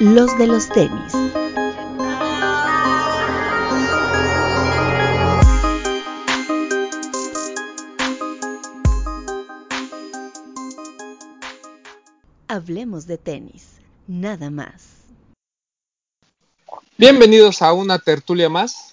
los de los tenis. Hablemos de tenis, nada más. Bienvenidos a una tertulia más.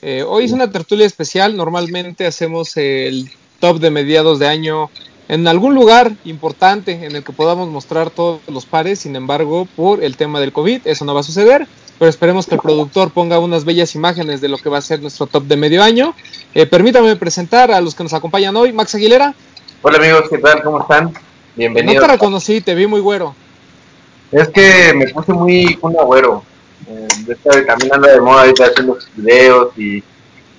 Eh, hoy es una tertulia especial. Normalmente hacemos el top de mediados de año en algún lugar importante en el que podamos mostrar todos los pares. Sin embargo, por el tema del COVID, eso no va a suceder. Pero esperemos que el productor ponga unas bellas imágenes de lo que va a ser nuestro top de medio año. Eh, permítame presentar a los que nos acompañan hoy. Max Aguilera. Hola amigos, ¿qué tal? ¿Cómo están? Bienvenidos. No te reconocí, te vi muy güero. Es que me puse muy un agüero. Eh, también anda de moda ahorita haciendo videos y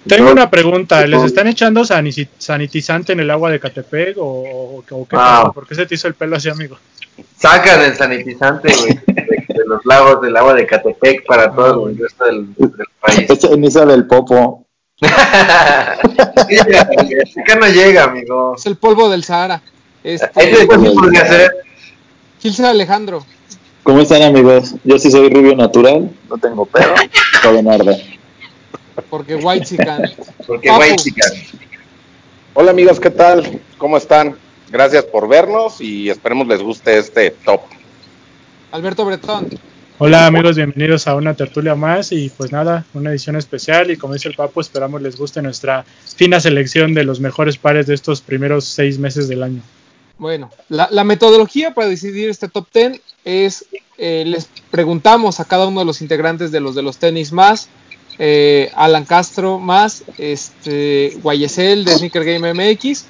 tengo una pregunta, ¿les están echando sanitizante en el agua de Catepec o, qué ah. ¿Por qué se te hizo el pelo así, amigo? Sacan el sanitizante, güey, de, los lagos del agua de Catepec para todo el resto del, país. esa del popo. Acá no llega, amigo. Es el polvo del Sahara. Este, ¿Qué podría hacer? Gilson Alejandro. ¿Cómo están, amigos? Yo sí soy rubio natural, no tengo pelo, todo en orden. Porque White Chican. Porque White Chican. Hola amigos, ¿qué tal? ¿Cómo están? Gracias por vernos y esperemos les guste este top. Alberto Bretón. Hola amigos, bienvenidos a una tertulia más y pues nada, una edición especial y como dice el Papo, esperamos les guste nuestra fina selección de los mejores pares de estos primeros seis meses del año. Bueno, la, metodología para decidir este top ten es, eh, les preguntamos a cada uno de los integrantes de los de los tenis más eh, Alan Castro más este Guayesel de Sneaker Game MX.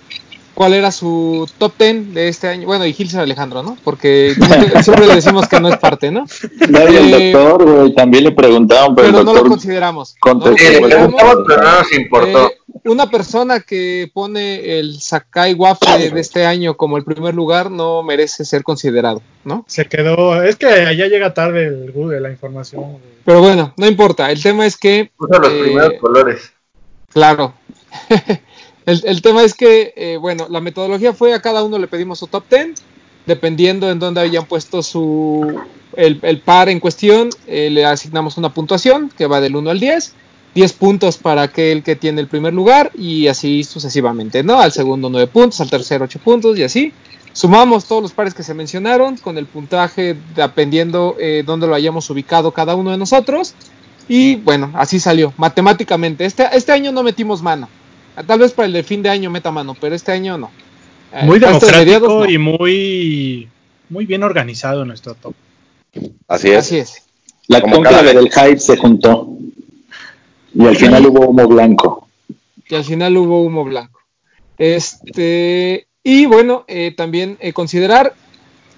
¿Cuál era su top 10 de este año? Bueno, y Gilson Alejandro, ¿no? Porque siempre le decimos que no es parte, ¿no? Nadie el eh, doctor, güey, también le preguntaban, pero, no lo consideramos. No lo consideramos pero no nos importó. Eh, una persona que pone el Sakai Waffle de este año como el primer lugar no merece ser considerado, ¿no? Se quedó, es que allá llega tarde el Google, la información. Pero bueno, no importa, el tema es que... Usa los eh, primeros colores. Claro. el, tema es que, eh, bueno, la metodología fue a cada uno le pedimos su top 10, dependiendo en dónde hayan puesto su... El, el par en cuestión, eh, le asignamos una puntuación que va del 1 al 10 10 puntos para aquel que tiene el primer lugar y así sucesivamente, ¿no? Al segundo 9 puntos, al tercero 8 puntos y así. Sumamos todos los pares que se mencionaron con el puntaje dependiendo eh, dónde lo hayamos ubicado cada uno de nosotros. Y bueno, así salió, matemáticamente. Este, este año no metimos mano. Tal vez para el de fin de año meta mano, pero este año no. Eh, muy democrático y muy, muy bien organizado nuestro top. Así es. Así es. La compra del hype se juntó. Y al final hubo humo blanco. Y al final hubo humo blanco. Este, y bueno, eh, también eh, considerar,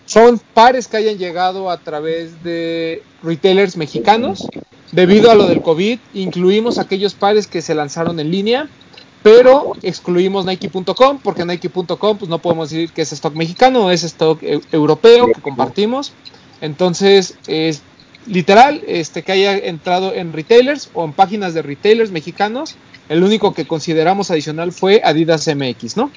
son pares que hayan llegado a través de retailers mexicanos. Debido a lo del COVID, incluimos aquellos pares que se lanzaron en línea, pero excluimos Nike.com, porque Nike.com pues no podemos decir que es stock mexicano, es stock europeo que compartimos. Entonces, es literal, este, que haya entrado en retailers o en páginas de retailers mexicanos, el único que consideramos adicional fue Adidas MX, ¿no?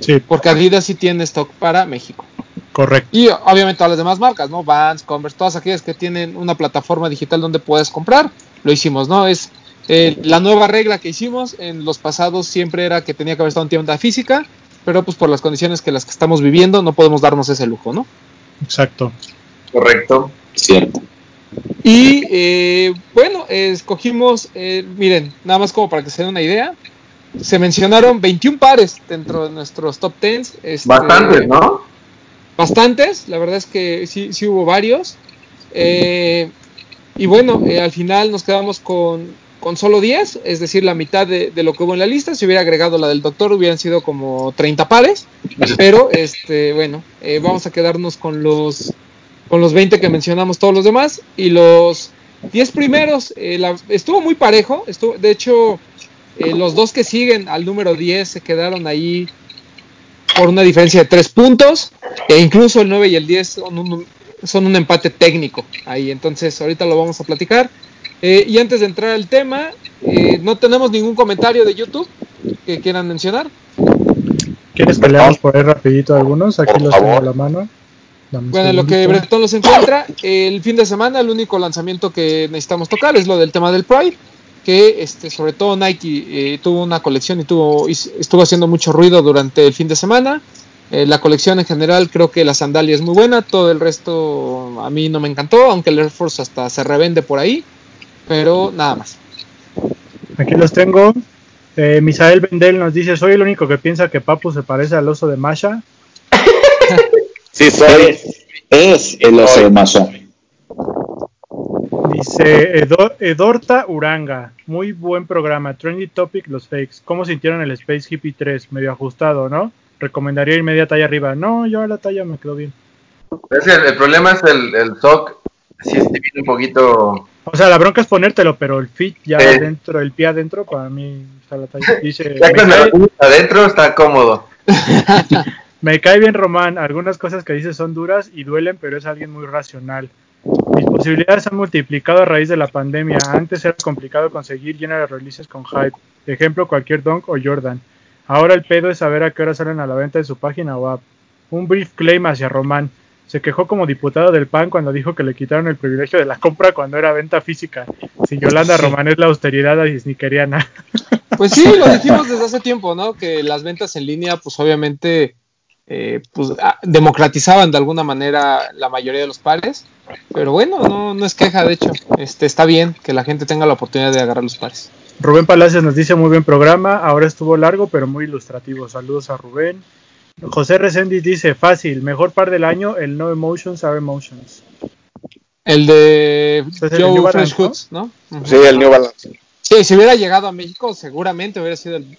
Sí. Porque Adidas sí tiene stock para México. Correcto. Y obviamente todas las demás marcas, ¿no? Vans, Converse, todas aquellas que tienen una plataforma digital donde puedes comprar, lo hicimos, ¿no? Es eh, la nueva regla que hicimos en los pasados siempre era que tenía que haber estado en tienda física, pero pues por las condiciones que las que estamos viviendo no podemos darnos ese lujo, ¿no? Exacto. Correcto. Cierto. Y eh, bueno, escogimos, eh, miren, nada más como para que se den una idea, se mencionaron 21 pares dentro de nuestros top 10. Este, bastantes, ¿no? Bastantes, la verdad es que sí, sí hubo varios. Eh, y bueno, al final nos quedamos con, con, solo 10, es decir, la mitad de, de, lo que hubo en la lista. Si hubiera agregado la del doctor, hubieran sido como 30 pares. Pero, este, bueno, vamos a quedarnos con los con los 20 que mencionamos todos los demás. Y los 10 primeros, eh, estuvo muy parejo. Estuvo, de hecho, eh, los dos que siguen al número 10 se quedaron ahí por una diferencia de 3 puntos. E incluso el 9 y el 10 son un, son un empate técnico ahí. Entonces, ahorita lo vamos a platicar. Eh, y antes de entrar al tema, no tenemos ningún comentario de YouTube que quieran mencionar. ¿Quieres que leamos por ahí rapidito algunos? Aquí los tengo a la mano. Dame Bueno, en lo que. Bretón los encuentra, el fin de semana el único lanzamiento que necesitamos tocar es lo del tema del Pride, que este, sobre todo Nike eh, tuvo una colección y tuvo, estuvo haciendo mucho ruido durante el fin de semana. Eh, la colección en general creo que la sandalia es muy buena, todo el resto a mí no me encantó, aunque el Air Force hasta se revende por ahí, pero nada más. Aquí los tengo. Eh, Misael Vendel nos dice, soy el único que piensa que Papu se parece al oso de Masha. Sí, soy. Es el oso de. Dice Edo- Edorta Uranga, muy buen programa, Trendy Topic, los fakes. ¿Cómo sintieron el Space Hippie 3? Medio ajustado, ¿no? Recomendaría ir media talla arriba. No, yo a la talla me quedó bien. Es el, el problema es el, el sock, si este viene un poquito... O sea, la bronca es ponértelo, pero el fit ya Sí. adentro, el pie adentro, para mí está la talla. Dice, Ya cuando adentro está cómodo. me cae bien Román, algunas cosas que dice son duras y duelen, pero es alguien muy racional. Mis posibilidades han multiplicado a raíz de la pandemia. Antes era complicado conseguir llenas de releases con hype. Ejemplo, cualquier Dunk o Jordan. Ahora el pedo es saber a qué hora salen a la venta de su página o app. Un brief claim hacia Román. Se quejó como diputado del PAN cuando dijo que le quitaron el privilegio de la compra cuando era venta física. Si Yolanda. Román es la austeridad disniqueriana. Pues sí, lo dijimos desde hace tiempo, ¿no? Que las ventas en línea, pues obviamente, eh, pues ah, democratizaban de alguna manera la mayoría de los pares. Pero bueno, no, no es queja, de hecho, este está bien que la gente tenga la oportunidad de agarrar los pares. Rubén Palacios nos dice muy buen programa, ahora estuvo largo pero muy ilustrativo. Saludos a Rubén. José Reséndiz dice, fácil, mejor par del año, el No Emotions Are Emotions. El de Ese es el New Joe Balance, Hoods, ¿no? Sí, el New Balance. Sí, si hubiera llegado a México, seguramente hubiera sido el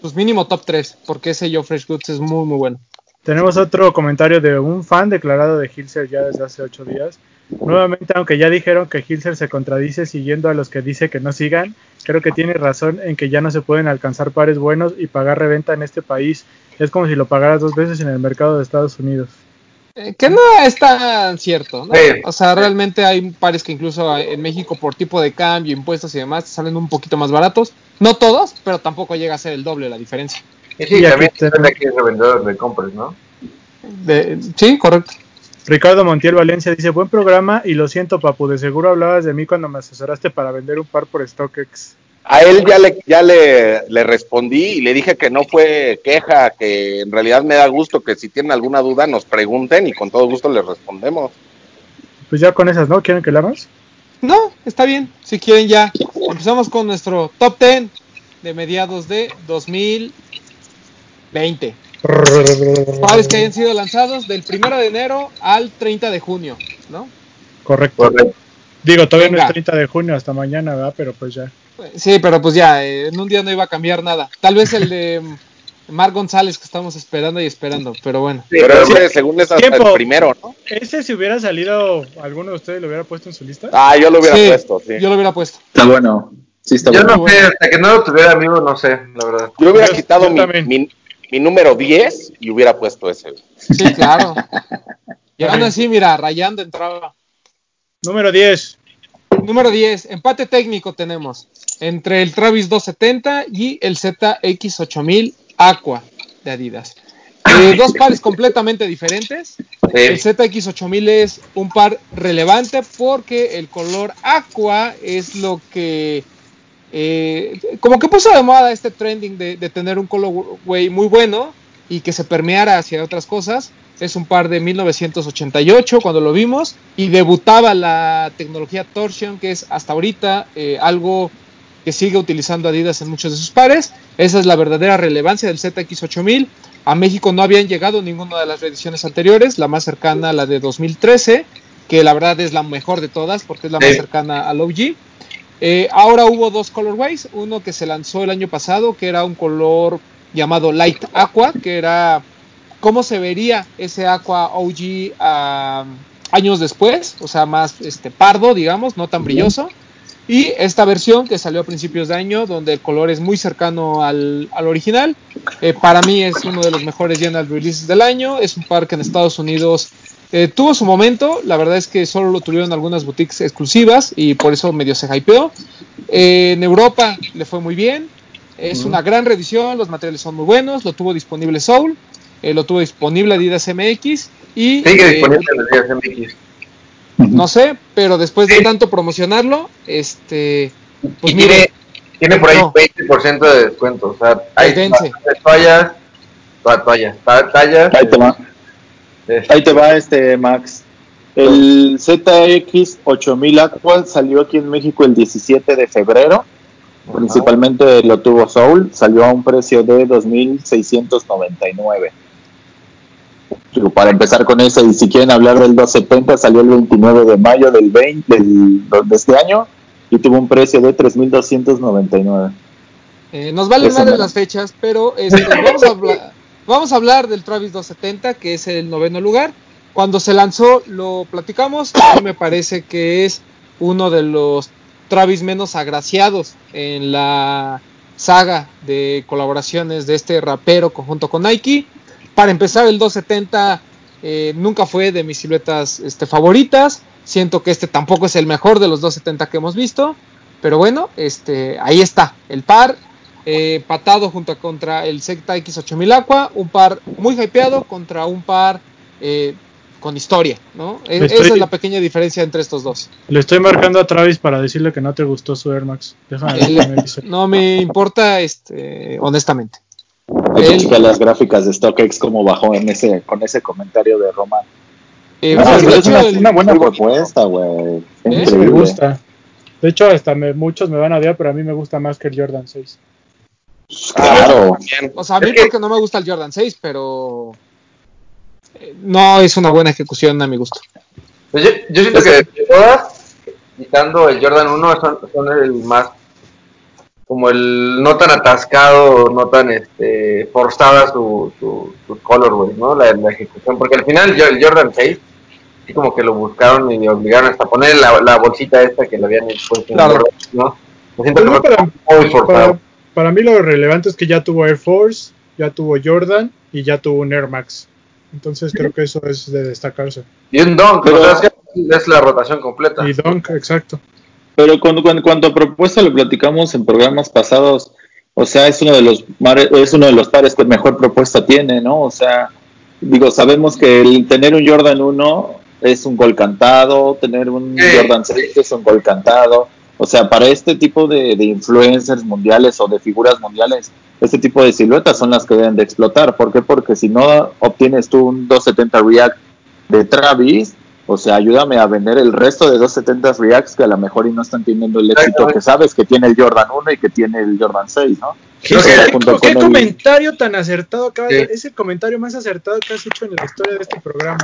pues mínimo top 3, porque ese Joe Fresh Goods es muy, muy bueno. Tenemos otro comentario de un fan declarado de Hilser ya desde hace ocho días. Nuevamente, aunque ya dijeron que Hilser se contradice siguiendo a los que dice que no sigan, creo que tiene razón en que ya no se pueden alcanzar pares buenos y pagar reventa en este país. Es como si lo pagaras dos veces en el mercado de Estados Unidos. Eh, que no es tan cierto, ¿no? Sí. O sea, realmente hay pares que incluso en México por tipo de cambio, impuestos y demás salen un poquito más baratos. No todos, pero tampoco llega a ser el doble la diferencia. Y sí, Y aquí también depende de qué revendedor le compres, ¿no? De- sí, correcto. Ricardo Montiel Valencia dice, buen programa y lo siento, papu, de seguro hablabas de mí cuando me asesoraste para vender un par por StockX. A él ya le, ya le, le respondí y le dije que no fue queja, que en realidad me da gusto que si tienen alguna duda nos pregunten y con todo gusto les respondemos. Pues ya con esas, ¿no? ¿Quieren que la más? No, está bien. Si quieren ya. Empezamos con nuestro top 10 de mediados de 2020. Pares que hayan sido lanzados del 1 de enero al 30 de junio, ¿no? Correcto. Correcto. Digo, todavía no Venga. es 30 de junio, hasta mañana, ¿verdad? Pero pues ya. Sí, pero pues ya, eh, en un día no iba a cambiar nada. Tal vez el de Mar González que estamos esperando y esperando, pero bueno. Sí, Pero ese, según es hasta el primero, ¿no? Ese si hubiera salido, ¿alguno de ustedes lo hubiera puesto en su lista? Ah, yo lo hubiera Sí, puesto, sí. Yo lo hubiera puesto. Está bueno. Sí, está yo bueno. no sé, hasta que no lo tuviera amigo, no sé, la verdad. Yo hubiera Yo- quitado yo mi, mi número 10 y hubiera puesto ese. Sí, claro. Y aún así, mira, rayando entraba. Número 10. Número 10, empate técnico tenemos entre el Travis 270 y el ZX8000 Aqua de Adidas. Eh, dos pares completamente diferentes. El Sí. ZX8000 es un par relevante porque el color Aqua es lo que eh, como que puso de moda este trending de, de tener un colorway muy bueno y que se permeara hacia otras cosas. Es un par de 1988 cuando lo vimos y debutaba la tecnología Torsion, que es hasta ahorita eh, algo que sigue utilizando Adidas en muchos de sus pares. Esa es la verdadera relevancia del ZX8000. A México no habían llegado ninguna de las reediciones anteriores, la más cercana, la de 2013, que la verdad es la mejor de todas porque es la Sí. más cercana al OG. Eh, ahora hubo dos colorways, uno que se lanzó el año pasado, que era un color llamado Light Aqua, que era cómo se vería ese Aqua OG ah, años después, o sea, más este pardo, digamos, no tan brilloso. Y esta versión que salió a principios de año, donde el color es muy cercano al, al original, eh, para mí es uno de los mejores general releases del año. Es un par que en Estados Unidos eh, tuvo su momento. La verdad es que solo lo tuvieron algunas boutiques exclusivas y por eso medio se hypeó. Eh, en Europa le fue muy bien. Es una gran reedición, los materiales son muy buenos. Lo tuvo disponible Soul. eh, lo tuvo disponible Adidas MX y Sigue eh, disponible días MX. no sé, pero después de tanto promocionarlo, este, pues y mire, tiene, tiene por ahí no. 20% de descuento. O sea, hay toallas, toa- toallas, ta- tallas. Ahí te va. este, Max. El ZX 8000 Aqua salió aquí en México el 17 de febrero. Principalmente lo tuvo Soul. Salió a un precio de 2.699. Digo, para empezar con eso, y si quieren hablar del 270, salió el 29 de mayo del 20 del- de este año y tuvo un precio de 3.299. eh, nos valen mera. las fechas, pero este, vamos, a hablar, vamos a hablar del Travis 270, que es el noveno lugar. Cuando se lanzó, lo platicamos, me parece que es uno de los Travis menos agraciados en la saga de colaboraciones de este rapero conjunto con Nike. Para empezar, el 270 eh, nunca fue de mis siluetas este, favoritas. Siento que este tampoco es el mejor de los 270 que hemos visto. Pero bueno, este, ahí está, el par eh, patado junto contra el Secta X8000 Aqua, un par muy hypeado contra un par eh, con historia, ¿no? E- Estoy- Esa es la pequeña diferencia entre estos dos. Le estoy marcando a Travis para decirle que no te gustó su Air Max. Déjame me dice. No me importa, este, honestamente. Hay que El- checar las gráficas de StockX como bajó en ese, con ese comentario de Román. Eh, No, pues, es una, el- una buena propuesta, güey. ¿Eh? Me gusta. De hecho, hasta me- muchos me van a odiar, pero a mí me gusta más que el Jordan 6. Claro. También. o sea, a mí Es que- porque no me gusta el Jordan 6, pero eh, no es una buena ejecución a mi gusto. Pues yo, yo siento que de todas, quitando el Jordan 1, son, son el más, como el no tan atascado, no tan este, forzada su, su, su colorway, ¿no? La, la ejecución, porque al final yo- el Jordan 6, sí como que lo buscaron y le obligaron hasta poner la, la bolsita esta que le habían puesto en Claro. ¿no? Yo siento que Pues fue para, muy forzado. Para mí lo relevante es que ya tuvo Air Force, ya tuvo Jordan y ya tuvo un Air Max. Entonces creo que eso es de destacarse. Y un dunk, Pero- o sea, es, que es la rotación completa. Y Dunk, exacto. Pero cuando, cuando, cuanto a propuesta lo platicamos en programas pasados, o sea, es uno de los es uno de los pares que mejor propuesta tiene, ¿no? O sea, digo, sabemos que el tener un Jordan 1 es un gol cantado, tener un. Jordan 6 es un gol cantado. O sea, para este tipo de, de influencers mundiales o de figuras mundiales, este tipo de siluetas son las que deben de explotar. ¿Por qué? Porque si no obtienes tú un 270 React de Travis, o sea, ayúdame a vender el resto de 270 Reacts que a lo mejor y no están teniendo el éxito que sabes que tiene el Jordan 1 y que tiene el Jordan 6, ¿no? ¿Qué, el- comentario tan acertado de- Sí. Es el comentario más acertado que has hecho en la historia de este programa.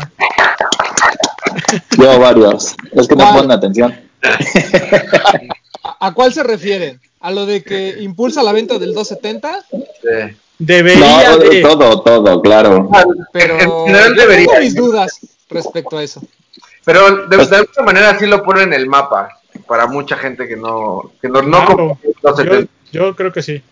Llevo varios. Es que no ponen atención. ¿A, cuál se refieren? ¿A lo de que impulsa la venta del 270? Sí. Debería No, de. todo, todo, claro. Pero En general debería. tengo mis dudas respecto a eso. Pero de, de alguna manera sí lo ponen en el mapa para mucha gente que no que no, no Claro. Yo, 70. yo creo que sí.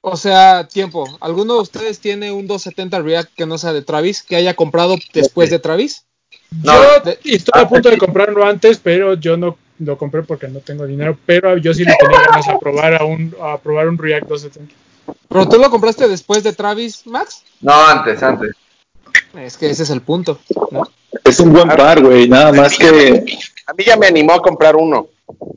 O sea, tiempo. ¿Alguno de ustedes tiene un 270 React que no sea de Travis, que haya comprado después de Travis? No, yo de- estoy a punto de comprarlo antes, pero yo no lo compré porque no tengo dinero. Pero yo sí le tenía ganas a probar a un, a probar un React 270. ¿Pero tú lo compraste después de Travis, Max? no, antes, antes. Es que ese es el punto. ¿no? Es un buen par, güey. Nada más que A mí ya me animó a comprar uno.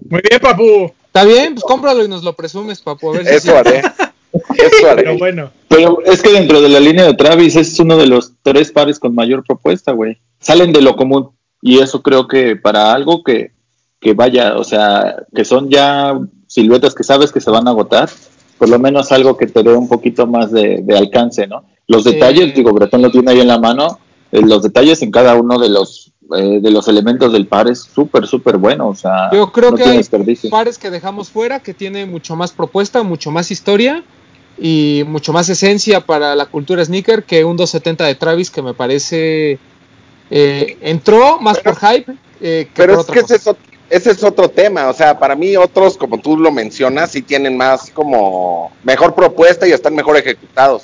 Muy bien, papu. Está bien, pues cómpralo y nos lo presumes, papu. A ver si Eso sí. haré. Eso haré. Pero bueno, Pero es que dentro de la línea de Travis es uno de los tres pares con mayor propuesta, güey. Salen de lo común. Y eso creo que para algo que, que vaya, o sea, que son ya siluetas que sabes que se van a agotar, por lo menos algo que te dé un poquito más de, de alcance, ¿no? Los Sí. detalles, digo, Bretón lo tiene ahí en la mano, eh, los detalles en cada uno de los eh, de los elementos del par es súper, súper bueno, o sea, Yo creo no que hay pares que dejamos fuera que tiene mucho más propuesta, mucho más historia y mucho más esencia para la cultura sneaker que un 270 de Travis que me parece eh, entró más por hype eh, que Pero por es otra que cosa. ese es, ot- ese es otro tema. O sea, para mí otros, como tú lo mencionas, sí tienen más como mejor propuesta y están mejor ejecutados.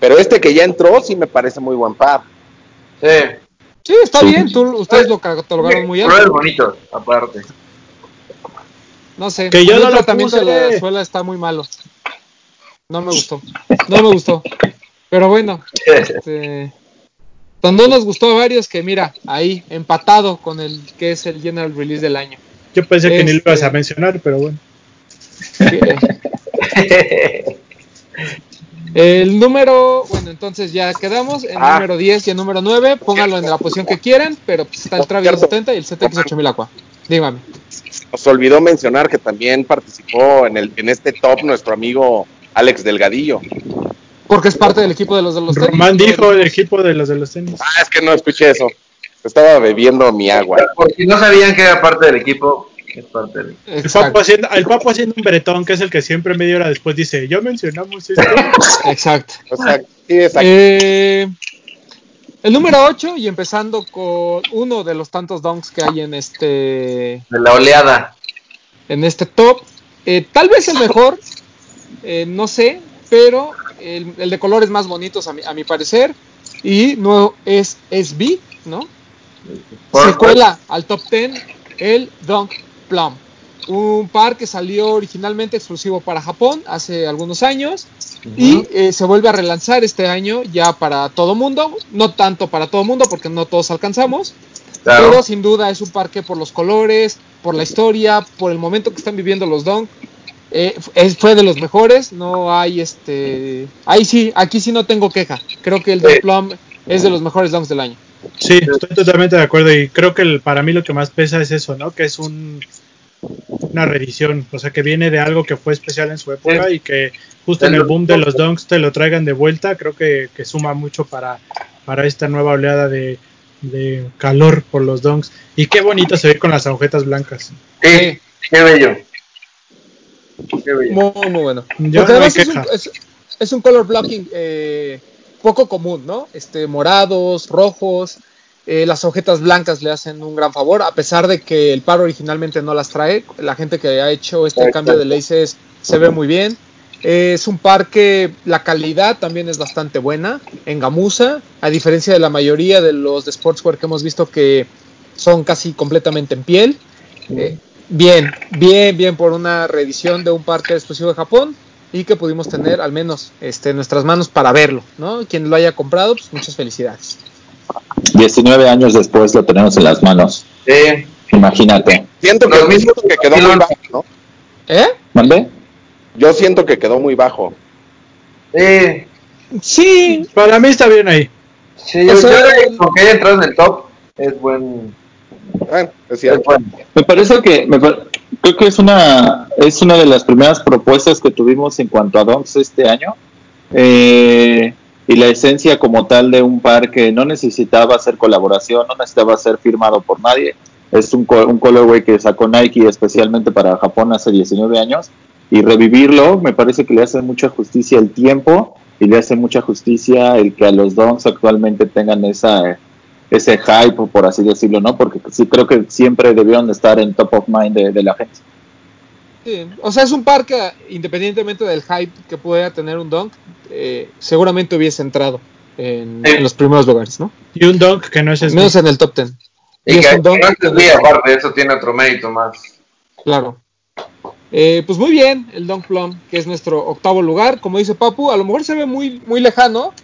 Pero este que ya entró sí me parece muy buen par. Sí. Sí, está Sí. bien, tú, ustedes lo catalogaron muy alto. bonitos, aparte. No sé, Que yo no el lo tratamiento de puse. la suela está muy malo. No me gustó. No me gustó. Pero bueno, este, no nos gustó a varios que mira, ahí empatado con el que es el General Release del año. Yo pensé que ni lo ibas a Este- mencionar, pero bueno. El número, bueno, entonces ya quedamos. El Ah. número 10 y el número 9, pónganlo en la posición que quieran, pero pues está el Travis Cierto. 70 y el ZX8000 Aqua. Dígame. Nos olvidó mencionar que también participó en, el, en este top nuestro amigo Alex Delgadillo. Porque es parte del equipo de los de los tenis. Román dijo el equipo de los de los tenis. Ah, es que no escuché eso. Estaba bebiendo mi agua. Por si no sabían que era parte del equipo, es parte del. El Exacto. papo, haciendo, el papo haciendo un bretón, que es el que siempre media hora después dice, ya mencionamos esto. Exacto. O sea, sí, exacto. Eh, el número 8 y empezando con uno de los tantos donks que hay en este De la oleada. en este top. Eh, tal vez el mejor, eh, no sé, pero el, el de colores más bonitos a mi, a mi parecer. Y no es SB, ¿no? Se cuela al top 10 el Dunk Plum. Un par que salió originalmente exclusivo para Japón hace algunos años y eh, se vuelve a relanzar este año ya para todo mundo. No tanto para todo mundo porque no todos alcanzamos, Claro. pero sin duda es un parque por los colores, por la historia, por el momento que están viviendo los Dunk. Eh, es- fue de los mejores, no hay este... Ahí sí, aquí sí no tengo queja. Creo que el Sí. Plum es de los mejores Dunks del año. Sí, estoy totalmente de acuerdo y creo que el- para mí lo que más pesa es eso, ¿no? Que es un, una reedición, o sea, que viene de algo que fue especial en su época y que justo en el boom de los donks te lo traigan de vuelta, creo que, que suma mucho para, para esta nueva oleada de, de calor por los donks. Y qué bonito se ve con las agujetas blancas. Sí, qué bello. Muy, muy bueno. Yo Porque no además es un, es, es un color blocking eh, poco común, ¿no? Este, morados, rojos, eh, las hojetas blancas le hacen un gran favor, a pesar de que el par originalmente no las trae. La gente que ha hecho este cambio de laces se ve muy bien. Eh, es un par que la calidad también es bastante buena en gamuza, a diferencia de la mayoría de los de sportswear que hemos visto que son casi completamente en piel. Eh, bien, bien, bien por una reedición de un parque exclusivo de Japón y que pudimos tener al menos este, en nuestras manos para verlo, ¿no? Quien lo haya comprado, pues muchas felicidades. 19 años después lo tenemos en las manos. Sí. Imagínate. Siento que, siento que quedó muy bajo, ¿no? ¿Eh? ¿Mande? Yo siento que quedó muy bajo. Sí. Sí, Para mí está bien ahí. Sí, O yo sea, creo que entrado en el top es buen. Bueno, es Es cierto. bueno. Me parece que me creo que es una es una de las primeras propuestas que tuvimos en cuanto a donks este año Eh, y la esencia como tal de un par que no necesitaba hacer colaboración, no necesitaba ser firmado por nadie. Es un, un colorway que sacó Nike especialmente para Japón hace 19 años y revivirlo me parece que le hace mucha justicia el tiempo y le hace mucha justicia el que a los donks actualmente tengan esa ese hype, por así decirlo, ¿no? Porque sí creo que siempre debieron de estar en top of mind de, de la gente. sí. O sea, es un par que independientemente del hype que pueda tener un dunk, eh, seguramente hubiese entrado en, Sí. en los primeros lugares, ¿no? Y un dunk que no es Al menos en el top 10. Y Y es que un dunk no es muy aparte, eso tiene otro mérito más. Claro. Eh, pues muy bien, el Dunk Plum, que es nuestro octavo lugar. Como dice Papu, a lo mejor se ve muy, muy lejano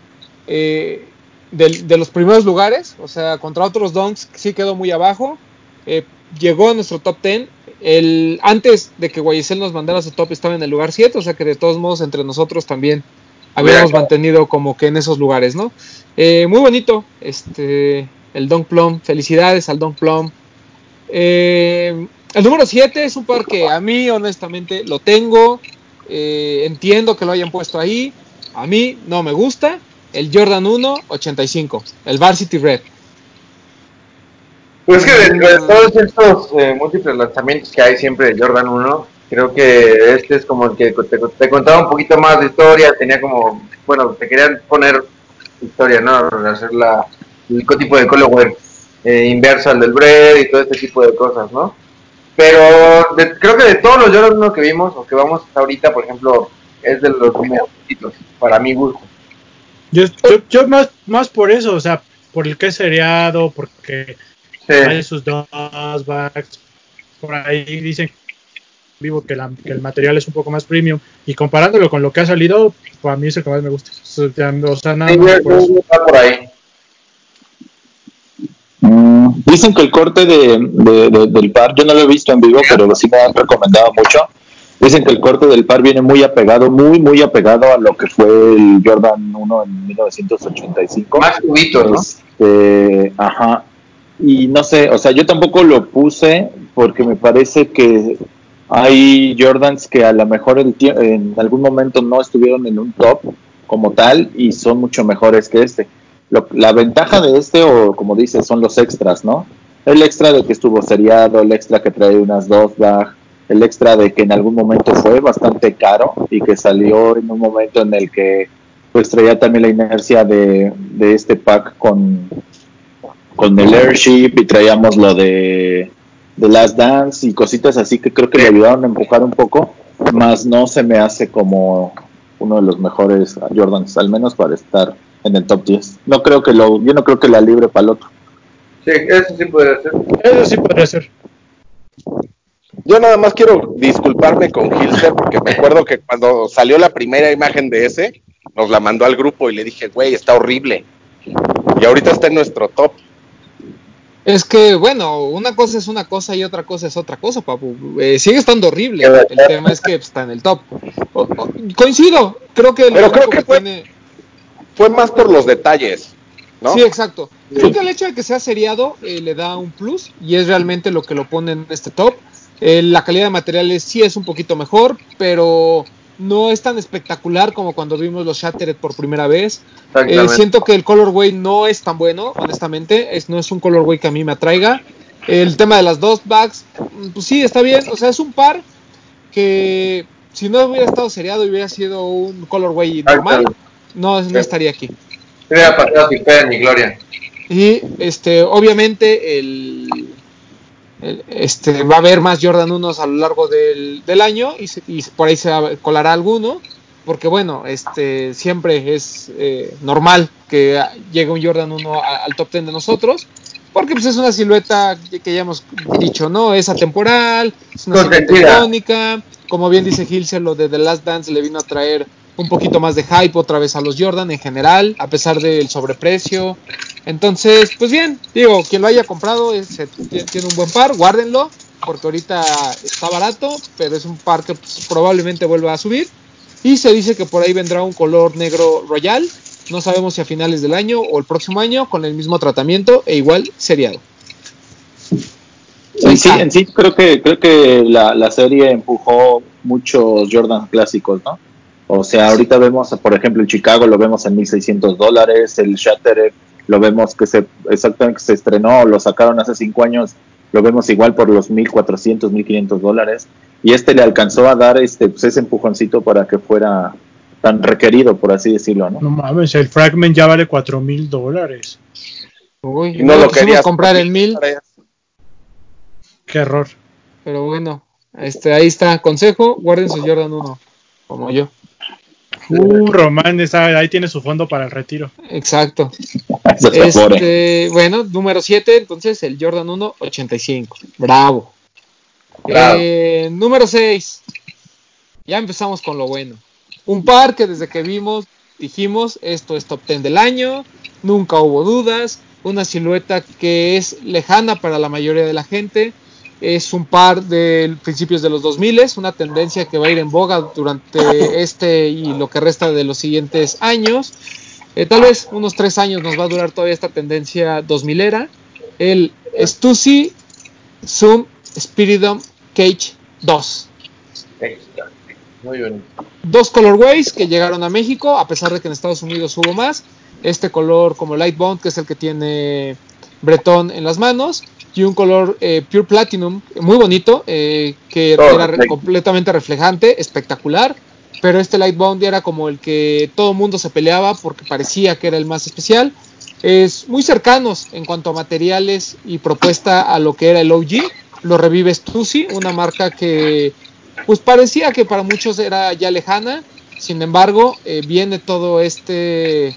eh, de, los primeros lugares. O sea, contra otros Dunks sí quedó muy abajo. Eh, llegó a nuestro top 10. El, antes de que Guayesel nos mandara su top estaba en el lugar 7. O sea que de todos modos entre nosotros también habíamos Mira. mantenido como que en esos lugares, ¿no? Eh, muy bonito, este, el Dunk Plum. Felicidades al Dunk Plum. Eh, el número 7 es un par que a mí honestamente lo tengo, eh, entiendo que lo hayan puesto ahí, a mí no me gusta, el Jordan 1 85, el Varsity Red. Pues que dentro de todos estos eh, múltiples lanzamientos que hay siempre de Jordan 1, creo que este es como el que te, te contaba un poquito más de historia, tenía como, bueno, te querían poner historia, ¿no? Hacer la, el tipo de colorway eh, inverso al del bread y todo este tipo de cosas, ¿no? Pero de- creo que de todos los Jordan 1 que vimos o que vamos hasta ahorita, por ejemplo, es de los mejorcitos, para mi gusto. Yo, yo, yo más, más por eso, o sea, por el que es seriado, porque Sí. hay sus dos backs, por ahí dicen vivo que, la- que el material es un poco más premium y comparándolo con lo que ha salido, para mí es el que más me gusta. O sea, nada Sí, más por eso. ahí. Mm, Dicen que el corte de, de- de- del par, yo no lo he visto en vivo, pero sí me han recomendado mucho. Dicen que el corte del par viene muy apegado, muy, muy apegado a lo que fue el Jordan 1 en 1985. Más cubito, ¿no? Este, ajá. Y no sé, o sea, yo tampoco lo puse porque me parece que hay Jordans que a lo mejor el en algún momento no estuvieron en un top como tal y son mucho mejores que este. Lo- la ventaja de este, o como dices, son los extras, ¿no? El extra de que estuvo seriado, el extra que trae unas dos bag, el extra de que en algún momento fue bastante caro y que salió en un momento en el que pues traía también la inercia de, de este pack con, con el airship y traíamos lo de, de Last Dance y cositas así que creo que le ayudaron a empujar un poco, más no se me hace como uno de los mejores Jordans, al menos para estar en el top 10. No creo que lo, yo no creo que la libre para el otro. Sí, eso sí podría ser. Eso sí podría ser. Yo nada más quiero disculparme con Hilster porque me acuerdo que cuando salió la primera imagen de ese, nos la mandó al grupo y le dije, güey, está horrible. Y ahorita está en nuestro top. Es que, bueno, una cosa es una cosa y otra cosa es otra cosa, papu. Eh, sigue estando horrible. El tema es que pues, está en el top. O- o- coincido, creo que el Pero creo que fue- tiene- Fue más por los detalles, ¿no? Sí, exacto. Creo que el hecho de que sea seriado eh, le da un plus y es realmente lo que lo pone en este top. Eh, la calidad de materiales sí es un poquito mejor, pero no es tan espectacular como cuando vimos los Shattered por primera vez. Eh, siento que el colorway no es tan bueno, honestamente. Es, no es un colorway que a mí me atraiga. El tema de las dos bags, mm, pues sí, está bien. O sea, es un par que si no hubiera estado seriado y hubiera sido un colorway normal, no, no estaría aquí. Sí, hubiera pasado sin pena ni gloria. Y este, obviamente, el- este, va a haber más Jordan 1 a lo largo del, del año y, se- y por ahí se colará alguno. Porque bueno, este, siempre es eh, normal que llegue un Jordan 1 a- al top 10 de nosotros. Porque pues, es una silueta que ya hemos dicho, ¿no? Es atemporal, es una silueta icónica. Como bien dice Hilser, lo de The Last Dance le vino a traer un poquito más de hype otra vez a los Jordan en general, a pesar del sobreprecio. Entonces, pues bien, digo, quien lo haya comprado es- eh, tiene un buen par, guárdenlo, porque ahorita está barato, pero es un par que pues, probablemente vuelva a subir. Y se dice que por ahí vendrá un color negro royal, no sabemos si a finales del año o el próximo año, con el mismo tratamiento e igual seriado. En sí, en sí creo que creo que la, la serie empujó muchos Jordan clásicos, ¿no? O sea, ahorita vemos, por ejemplo, el Chicago lo vemos en 1.600 dólares, el Shattered lo vemos que se exactamente que se estrenó, lo sacaron hace cinco años, lo vemos igual por los 1.400, 1.500 dólares, y este le alcanzó a dar este pues, ese empujoncito para que fuera tan requerido, por así decirlo, ¿no? No mames, el Fragment ya vale 4 mil dólares. Uy, Y no lo querías comprar en mil, Qué error. pero bueno, este, ahí está, consejo, guarden su Jordan 1, como yo. Uh, Román, ahí tiene su fondo para el retiro. Exacto. Favore. Este, bueno, número 7, entonces el Jordan 1, 85. Bravo. Bravo. Eh, número 6. Ya empezamos con lo bueno. Un par que desde que vimos dijimos, esto es top 10 del año, nunca hubo dudas, una silueta que es lejana para la mayoría de la gente, es un par de principios de los 2000, una tendencia que va a ir en boga durante este y lo que resta de los siguientes años. Eh, tal vez unos tres años nos va a durar todavía esta tendencia 2000era. El Stussy Zoom Spiridom Cage 2. Extra. Muy bonito. Dos colorways que llegaron a México, a pesar de que en Estados Unidos hubo más. Este color como Light Bond, que es el que tiene Breton en las manos. Y un color eh, Pure Platinum, muy bonito, eh, que Oh, era re- completamente reflejante, espectacular. Pero este Light Bond era como el que todo el mundo se peleaba porque parecía que era el más especial. Es muy cercanos en cuanto a materiales y propuesta a lo que era el OG. Lo revive Stussy, una marca que pues parecía que para muchos era ya lejana. Sin embargo, eh, viene todo este,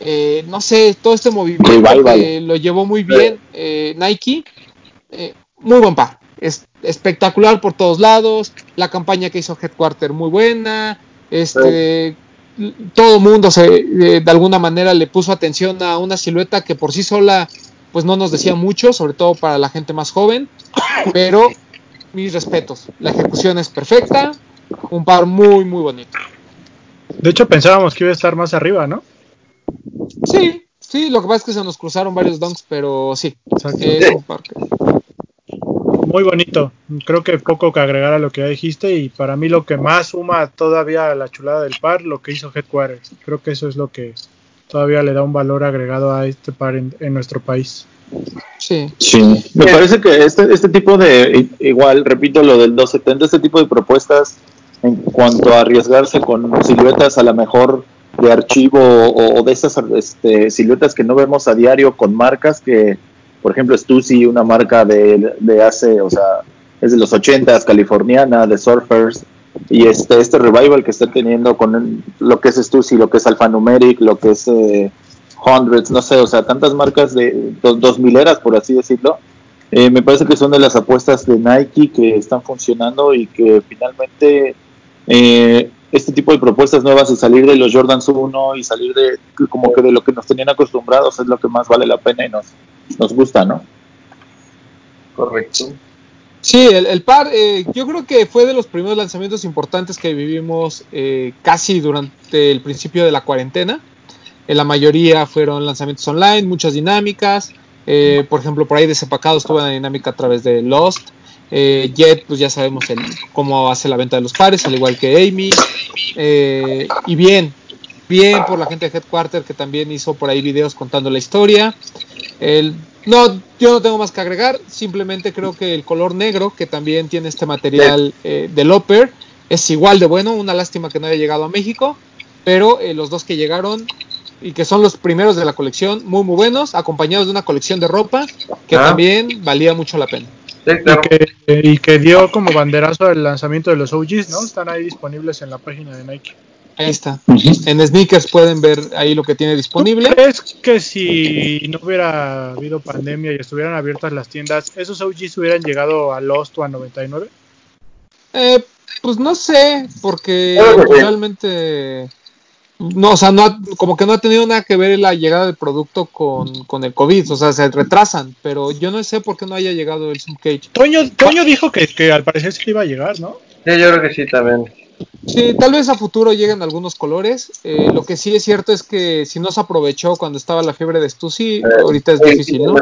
eh, no sé, todo este movimiento lo llevó muy bien eh, Nike. Eh, muy buen par, es espectacular por todos lados, la campaña que hizo Headquarter muy buena, este, todo mundo se, de, de alguna manera le puso atención a una silueta que por sí sola pues no nos decía mucho, sobre todo para la gente más joven, pero mis respetos, la ejecución es perfecta, un par muy muy bonito. De hecho pensábamos que iba a estar más arriba, ¿no? Sí, sí, lo que pasa es que se nos cruzaron varios donks, pero sí, Exacto. es un par que- Muy bonito. Creo que poco que agregar a lo que ya dijiste y para mí lo que más suma todavía a la chulada del par, lo que hizo Headquarters. Creo que eso es lo que todavía le da un valor agregado a este par en, en nuestro país. sí. Sí, me parece que este, este tipo de, igual, repito lo del 270, este tipo de propuestas en cuanto a arriesgarse con siluetas a lo mejor de archivo o, de esas este, siluetas que no vemos a diario con marcas que, por ejemplo, Stussy, una marca de, hace, o sea, es de los 80s, californiana, de surfers, y este, este revival que está teniendo con lo que es Stussy, lo que es Alphanumeric, lo que es eh, Hundreds, no sé, o sea, tantas marcas de dos, dos mileras, por así decirlo. Eh, me parece que son de las apuestas de Nike que están funcionando y que finalmente eh, este tipo de propuestas nuevas y salir de los Jordans 1 y salir de como que de lo que nos tenían acostumbrados es lo que más vale la pena y nos, nos gusta, ¿no? Correcto. Sí, el, el par, eh, yo creo que fue de los primeros lanzamientos importantes que vivimos eh, casi durante el principio de la cuarentena. Eh, la mayoría fueron lanzamientos online, muchas dinámicas. Eh, por ejemplo, por ahí desempacados tuvo una dinámica a través de Lost. Eh, Jet, pues ya sabemos el, cómo hace la venta de los pares, al igual que Amy. Eh, y bien, bien por la gente de Headquarter que también hizo por ahí videos contando la historia. El, no, yo no tengo más que agregar, simplemente creo que el color negro, que también tiene este material eh, de Loper, es igual de bueno, una lástima que no haya llegado a México, pero eh, los dos que llegaron y que son los primeros de la colección, muy muy buenos, acompañados de una colección de ropa que Ah. también valía mucho la pena. Sí, claro. Y, que, y que dio como banderazo el lanzamiento de los OGs, ¿no? Están ahí disponibles en la página de Nike. Ahí está. En Sneakers pueden ver ahí lo que tiene disponible. ¿Tú crees que si no hubiera habido pandemia y estuvieran abiertas las tiendas, esos OGs hubieran llegado a Lost o a 99? Eh, pues no sé, porque realmente no, o sea, no ha- como que no ha tenido nada que ver la llegada del producto con, con el COVID, o sea, se retrasan, pero yo no sé por qué no haya llegado el Zoom Cage. Toño, Toño dijo que, que al parecer sí iba a llegar, ¿no? Sí, yo creo que sí también. Sí, tal vez a futuro lleguen algunos colores. eh, lo que sí es cierto es que si no se aprovechó cuando estaba la fiebre de Stussy, ahorita es difícil, ¿no?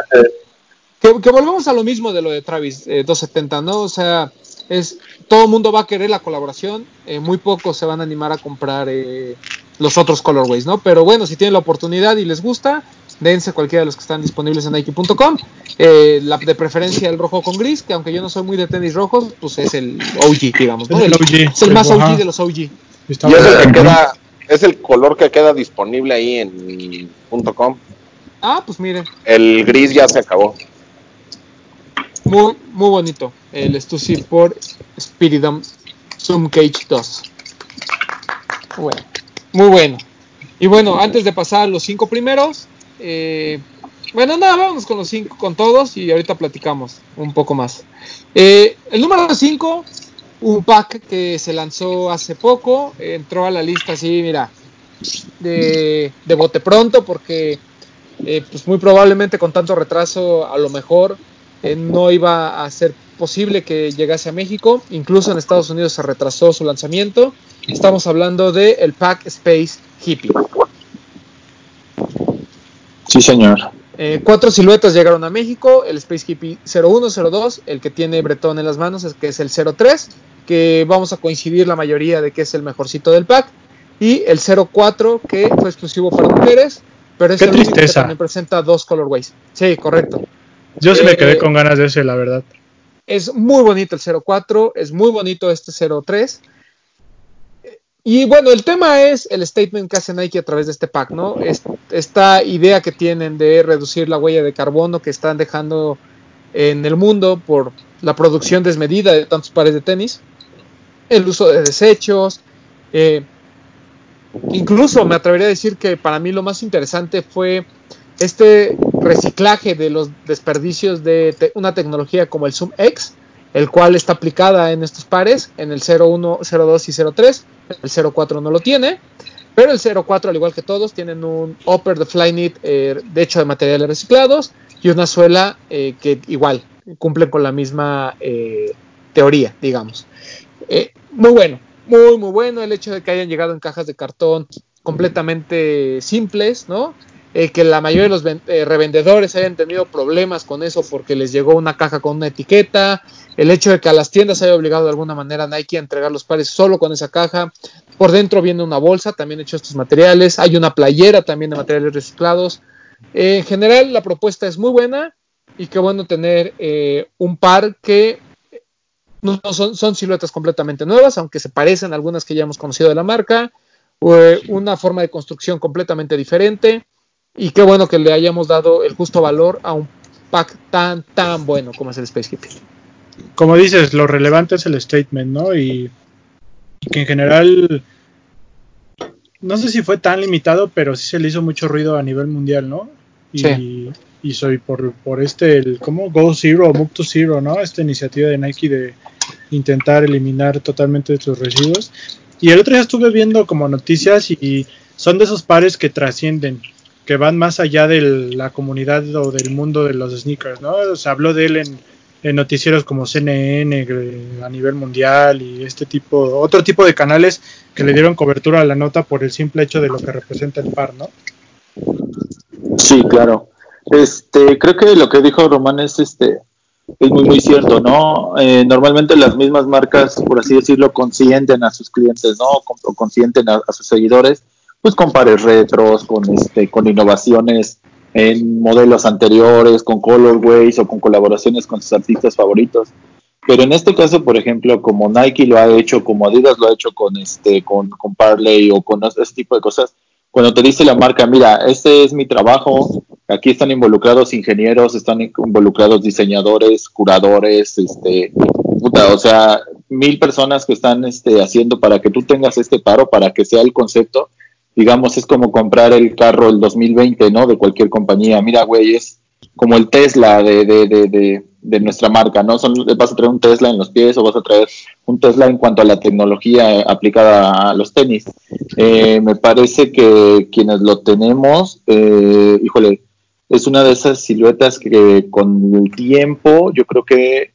Que, que volvemos a lo mismo de lo de Travis eh, 270, ¿no? O sea, es todo el mundo va a querer la colaboración, eh, muy pocos se van a animar a comprar eh, los otros colorways, ¿no? Pero bueno, si tienen la oportunidad y les gusta, dense cualquiera de los que están disponibles en Nike.com. Eh, la de preferencia el rojo con gris, que aunque yo no soy muy de tenis rojos, pues es el OG, digamos, ¿no? Es el El- OG, es el más ajá. OG de los OG. Y es el que queda, es el color que queda disponible ahí en .com. Ah, pues miren, El gris ya se acabó. muy, muy bonito. El Stussy por Spiridom Zoom Cage 2. Bueno, muy bueno. Y bueno, antes de pasar a los cinco primeros, eh, bueno, nada, vamos con los cinco, con todos y ahorita platicamos un poco más. Eh, el número 5, un pack que se lanzó hace poco, entró a la lista así, mira, de, de bote pronto porque eh, pues muy probablemente con tanto retraso a lo mejor eh, no iba a ser posible que llegase a México. Incluso en Estados Unidos se retrasó su lanzamiento. Estamos hablando de el Pack Space Hippie. Sí, señor. Eh, cuatro siluetas llegaron a México. El Space Hippie 0102, el que tiene Bretón en las manos, es que es el 03, que vamos a coincidir la mayoría de que es el mejorcito del pack. Y el 04, que fue exclusivo para mujeres, pero es Qué el único que tristeza. también presenta dos colorways. Sí, correcto. Yo sí me quedé Eh, con ganas de ese, la verdad. Es muy bonito el 04, es muy bonito este 03. Y bueno, el tema es el statement que hace Nike a través de este pack, ¿no? Es- esta idea que tienen de reducir la huella de carbono que están dejando en el mundo por la producción desmedida de tantos pares de tenis, el uso de desechos, eh, incluso me atrevería a decir que para mí lo más interesante fue este reciclaje de los desperdicios de una tecnología como el Zoom X el cual está aplicada en estos pares, en el 01, 02 y 03. El 04 no lo tiene, pero el 04, al igual que todos, tienen un upper de Flyknit eh, de hecho de materiales reciclados y una suela eh, que igual cumplen con la misma eh, teoría, digamos. Eh, muy bueno, muy, muy bueno el hecho de que hayan llegado en cajas de cartón completamente simples, ¿no? Que la mayoría de los ven- revendedores hayan tenido problemas con eso porque les llegó una caja con una etiqueta, el hecho de que a las tiendas haya obligado de alguna manera a Nike a entregar los pares solo con esa caja, por dentro viene una bolsa también hecho de estos materiales, hay una playera también de materiales reciclados. Eh, en general la propuesta es muy buena y qué bueno tener eh, un par que no, no son, son siluetas completamente nuevas, aunque se parecen a algunas que ya hemos conocido de la marca, eh, una forma de construcción completamente diferente. Y qué bueno que le hayamos dado el justo valor a un pack tan, tan bueno como es el Space Hippie. Como dices, lo relevante es el statement, ¿no? Y, y que en general, no sé si fue tan limitado, pero sí se le hizo mucho ruido a nivel mundial, ¿no? Y, Sí. y soy por, por este, el, ¿cómo? Go Zero, Move to Zero, ¿no? Esta iniciativa de Nike de intentar eliminar totalmente sus residuos. Y el otro día estuve viendo como noticias y son de esos pares que trascienden, que van más allá de la comunidad o del mundo de los sneakers, ¿no? Se habló de él en, noticieros como CNN a nivel mundial y este tipo, otro tipo de canales que le dieron cobertura a la nota por el simple hecho de lo que representa el par, ¿no? Sí, claro. Este, creo que lo que dijo Román es este es muy muy cierto, ¿no? Eh, normalmente las mismas marcas, por así decirlo, consienten a sus clientes, ¿no? O consienten a, a sus seguidores, pues con pares retros, con este, con innovaciones en modelos anteriores, con colorways o con colaboraciones con sus artistas favoritos. Pero en este caso, por ejemplo, como Nike lo ha hecho, como Adidas lo ha hecho con este, con, con Parley o con ese tipo de cosas, cuando te dice la marca, mira, este es mi trabajo, aquí están involucrados ingenieros, están involucrados diseñadores, curadores, este, o sea, mil personas que están este, haciendo para que tú tengas este paro, para que sea el concepto, digamos, es como comprar el carro el 2020, ¿no? De cualquier compañía. Mira, güey, es como el Tesla de, de, de, de, nuestra marca, ¿no? Son, vas a traer un Tesla en los pies o vas a traer un Tesla en cuanto a la tecnología aplicada a los tenis. Eh, me parece que quienes lo tenemos, eh, híjole, es una de esas siluetas que con el tiempo yo creo que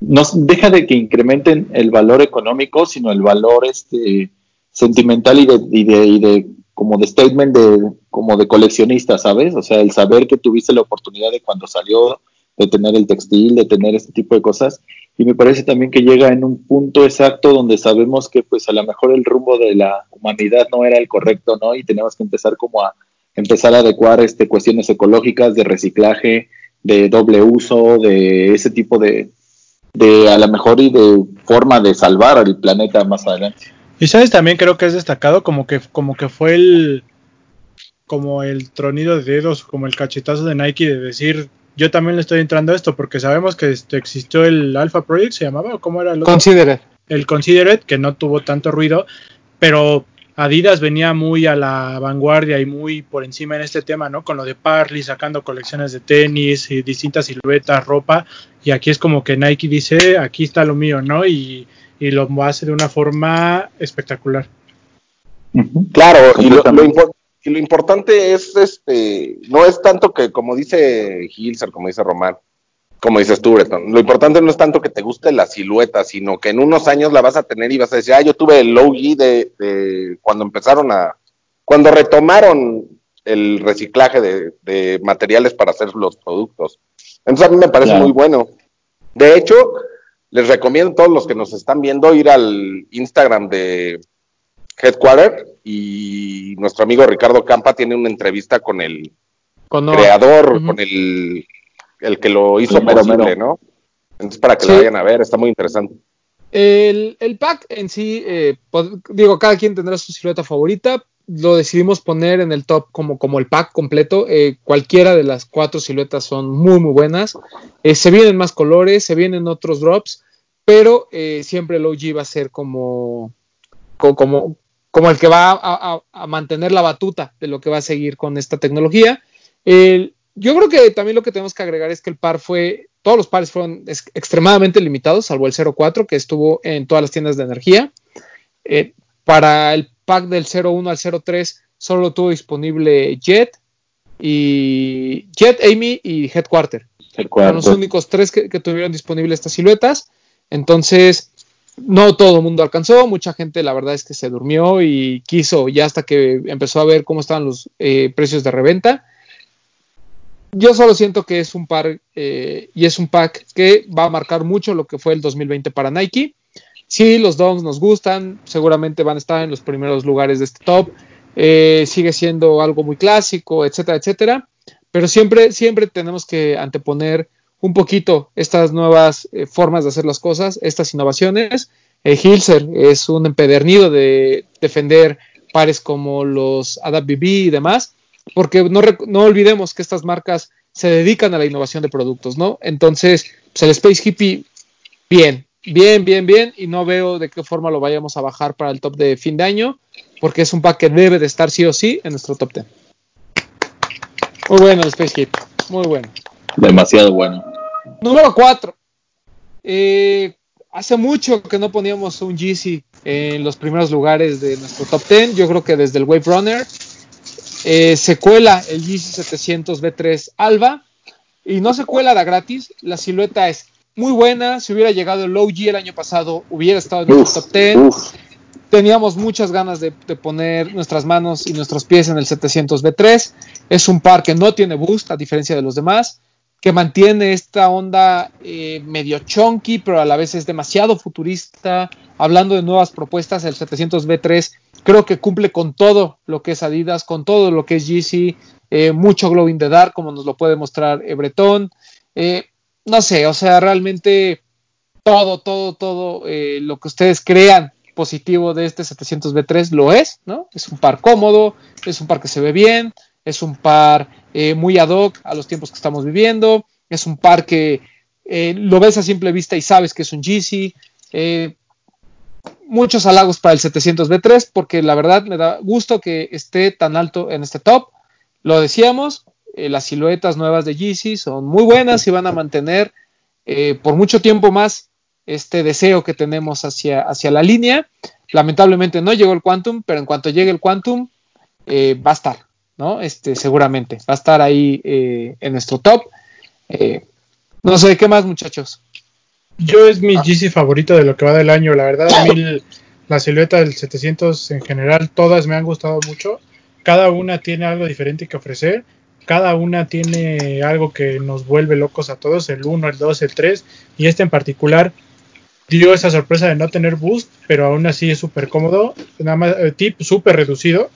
no deja de que incrementen el valor económico, sino el valor este sentimental y de, y de, y de como de statement de como de coleccionista, ¿sabes? O sea, el saber que tuviste la oportunidad de cuando salió de tener el textil, de tener este tipo de cosas y me parece también que llega en un punto exacto donde sabemos que pues a lo mejor el rumbo de la humanidad no era el correcto, ¿no? Y tenemos que empezar como a empezar a adecuar este cuestiones ecológicas de reciclaje, de doble uso, de ese tipo de de a lo mejor y de forma de salvar al planeta más adelante. Y sabes también creo que es destacado como que como que fue el como el tronido de dedos, como el cachetazo de Nike de decir yo también le estoy entrando a esto porque sabemos que este, existió el Alpha Project, se llamaba, o cómo era el otro? Consider. el Considerate, que no tuvo tanto ruido, pero Adidas venía muy a la vanguardia y muy por encima en este tema, ¿no? Con lo de Parley, sacando colecciones de tenis y distintas siluetas, ropa, y aquí es como que Nike dice, aquí está lo mío, ¿no? Y, y lo hace de una forma espectacular. Claro, y lo, lo, Completamente. impor- y lo importante es, este, no es tanto que, como dice Hilser, como dice Román, como dices tú, Breton, lo importante no es tanto que te guste la silueta, sino que en unos años la vas a tener y vas a decir, ah, yo tuve el low G de, de cuando empezaron a, cuando retomaron el reciclaje de, de materiales para hacer los productos. Entonces a mí me parece Claro. muy bueno. De hecho, les recomiendo a todos los que nos están viendo ir al Instagram de Headquarter y nuestro amigo Ricardo Campa tiene una entrevista con el Con creador, con el, el que lo hizo posible, mero. ¿no? Entonces, para que Sí. lo vayan a ver, está muy interesante. El, el pack en sí, eh, digo, cada quien tendrá su silueta favorita. Lo decidimos poner en el top como, como el pack completo. Eh, cualquiera de las cuatro siluetas son muy, muy buenas. Eh, se vienen más colores, se vienen otros drops, pero eh, siempre el OG va a ser como, co- como, como el que va a, mantener la batuta de lo que va a seguir con esta tecnología. Yo creo que también lo que tenemos que agregar es que el par fue todos los pares fueron extremadamente limitados, salvo el 04 que estuvo en todas las tiendas de energía. Para el pack del 01 al 03 solo tuvo disponible Jet y Jet, Amy y Headquarter. Fueron los únicos tres que, que tuvieron disponibles estas siluetas. Entonces, no todo el mundo alcanzó. Mucha gente, la verdad es que se durmió y quiso, ya hasta que empezó a ver cómo estaban los eh, precios de reventa. Yo solo siento que es un par eh, y es un pack que va a marcar mucho lo que fue el 2020 para Nike. Sí, los Dongs nos gustan, seguramente van a estar en los primeros lugares de este top. Eh, sigue siendo algo muy clásico, etcétera, etcétera. Pero siempre, siempre tenemos que anteponer un poquito estas nuevas eh, formas de hacer las cosas, estas innovaciones. Eh, es un empedernido de defender pares como los Adapt BB y demás, porque no, no olvidemos que estas marcas se dedican a la innovación de productos, ¿no? Entonces, pues el Space Hippie, bien, bien, bien, bien, y no veo de qué forma lo vayamos a bajar para el top de fin de año, porque es un pack que debe de estar sí o sí en nuestro top 10. Muy bueno el Space Hippie, muy bueno. Demasiado bueno. Número 4. hace mucho que no poníamos un Yeezy en los primeros lugares de nuestro top 10. Yo creo que desde el Wave Runner. Eh, se cuela el Yeezy 700 B3 Alba. Y no se cuela da gratis. La silueta es muy buena. Si hubiera llegado el OG el año pasado, hubiera estado en Uf, top 10 uf. teníamos muchas ganas de, de poner nuestras manos y nuestros pies en el 700 B3. Es un par que no tiene boost, a diferencia de los demás, que mantiene esta onda eh, medio chunky, pero a la vez es demasiado futurista. Hablando de nuevas propuestas, el 700 B3 creo que cumple con todo lo que es Adidas, con todo lo que es Yeezy, eh, mucho glow in the dark, como nos lo puede mostrar Bretón. Eh, no sé, o sea, realmente todo, todo, todo eh, lo que ustedes crean positivo de este 700B3 lo es, ¿no? Es un par cómodo, es un par que se ve bien, es un par eh, muy ad hoc a los tiempos que estamos viviendo, es un par que eh, lo ves a simple vista y sabes que es un. Eh, muchos halagos para el 700B3 porque la verdad me da gusto que esté tan alto en este top. Lo decíamos, eh, las siluetas nuevas de Yeezy son muy buenas y van a mantener eh, por mucho tiempo más este deseo que tenemos hacia, hacia la línea. Lamentablemente no llegó el Quantum, pero en cuanto llegue el Quantum, eh, va a estar, ¿no? Este, seguramente, va a estar ahí eh, en nuestro top. No sé, ¿qué más, muchachos? Yo es mi Yeezy favorito de lo que va del año. La verdad, a mí la silueta del 700 en general, todas me han gustado mucho. Cada una tiene algo diferente que ofrecer. Cada una tiene algo que nos vuelve locos a todos. El 1, el 2, el 3. Y este en particular dio esa sorpresa de no tener boost, pero aún así es súper cómodo. Nada más, eh, tip súper reducido.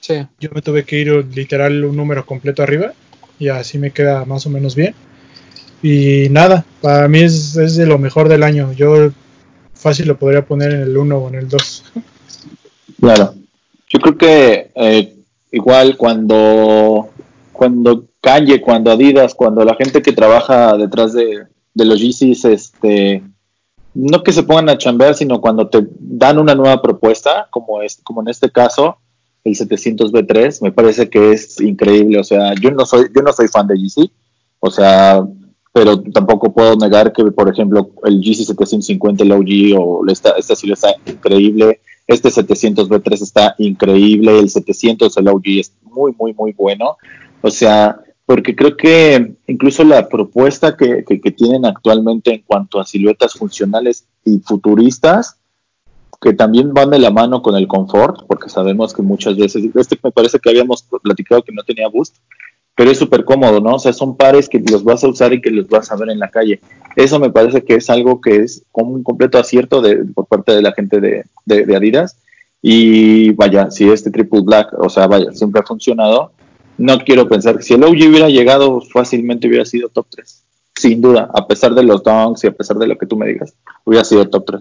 Sí. Yo me tuve que ir uh, literal un número completo arriba y así me queda más o menos bien. Y nada, para mí es, es de lo mejor del año. Yo fácil lo podría poner en el 1 o en el 2. Claro. Yo creo que eh, igual cuando, cuando Kanye, cuando Adidas, cuando la gente que trabaja detrás de, los Yeezys, este, no que se pongan a chambear, sino cuando te dan una nueva propuesta, como, es, como en este caso, el 700B3, me parece que es increíble. O sea, yo no soy, yo no soy fan de Yeezy, o sea, pero tampoco puedo negar que, por ejemplo, el Yeezy 750, el OG o esta, esta silueta está increíble. Este 700B3 está increíble. El 700, el OG, es muy, muy, muy bueno. O sea, porque creo que incluso la propuesta que, que, que tienen actualmente en cuanto a siluetas funcionales y futuristas, que también van de la mano con el confort, porque sabemos que muchas veces, este me parece que habíamos platicado que no tenía boost, pero es súper cómodo, ¿no? O sea, son pares que los vas a usar y que los vas a ver en la calle. Eso me parece que es algo que es como un completo acierto de, por parte de la gente de, de, de Adidas. Y vaya, si este Triple Black, o sea, vaya, siempre ha funcionado, no quiero pensar que si el OG hubiera llegado fácilmente hubiera sido top 3. Sin duda, a pesar de los donks y a pesar de lo que tú me digas, hubiera sido top 3.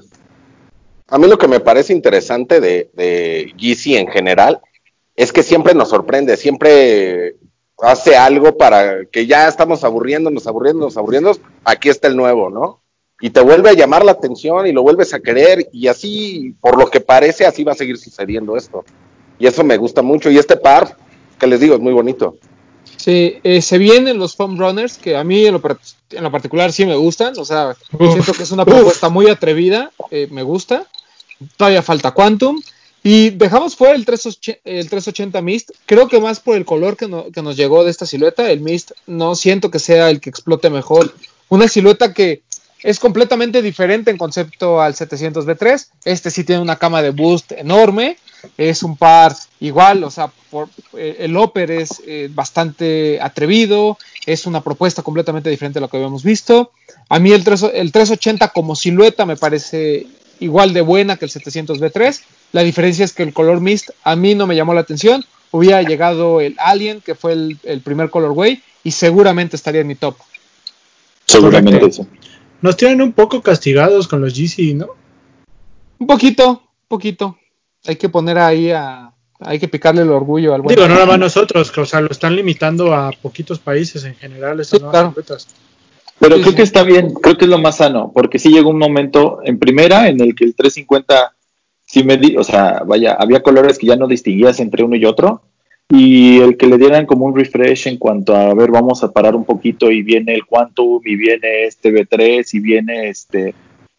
A mí lo que me parece interesante de, de en general es que siempre nos sorprende, siempre hace algo para que ya estamos aburriéndonos, aburriéndonos, aburriéndonos, aquí está el nuevo, ¿no? Y te vuelve a llamar la atención y lo vuelves a querer y así, por lo que parece, así va a seguir sucediendo esto. Y eso me gusta mucho. Y este par, que les digo, es muy bonito. Sí, eh, se vienen los foam runners que a mí en lo, en lo particular sí me gustan, o sea, Uf. siento que es una propuesta muy atrevida, eh, me gusta. Todavía falta Quantum y dejamos fuera el 380, el 380 Mist, creo que más por el color que, no- que nos llegó de esta silueta, el Mist no siento que sea el que explote mejor. Una silueta que es completamente diferente en concepto al 700 V3, este sí tiene una cama de boost enorme, es un par igual, o sea, por- eh, el Oper es eh, bastante atrevido, es una propuesta completamente diferente a lo que habíamos visto. A mí el, 3, el 380 como silueta me parece igual de buena que el 700 V3. La diferencia es que el color mist a mí no me llamó la atención. Hubiera llegado el Alien, que fue el, el primer colorway, y seguramente estaría en mi top. Seguramente Correcto. sí. Nos tienen un poco castigados con los GC, ¿no? Un poquito, un poquito. Hay que poner ahí a. Hay que picarle el orgullo al buen. Digo, no nada más nosotros, que, o sea, lo están limitando a poquitos países en general estas Sí, nuevas claro. Pero Sí, creo sí. que está bien, creo que es lo más sano, porque sí llegó un momento en primera en el que el 350 sí me di, o sea, vaya, había colores que ya no distinguías entre uno y otro, y el que le dieran como un refresh en cuanto a, a ver, vamos a parar un poquito y viene el Quantum, y viene este B3, y viene este...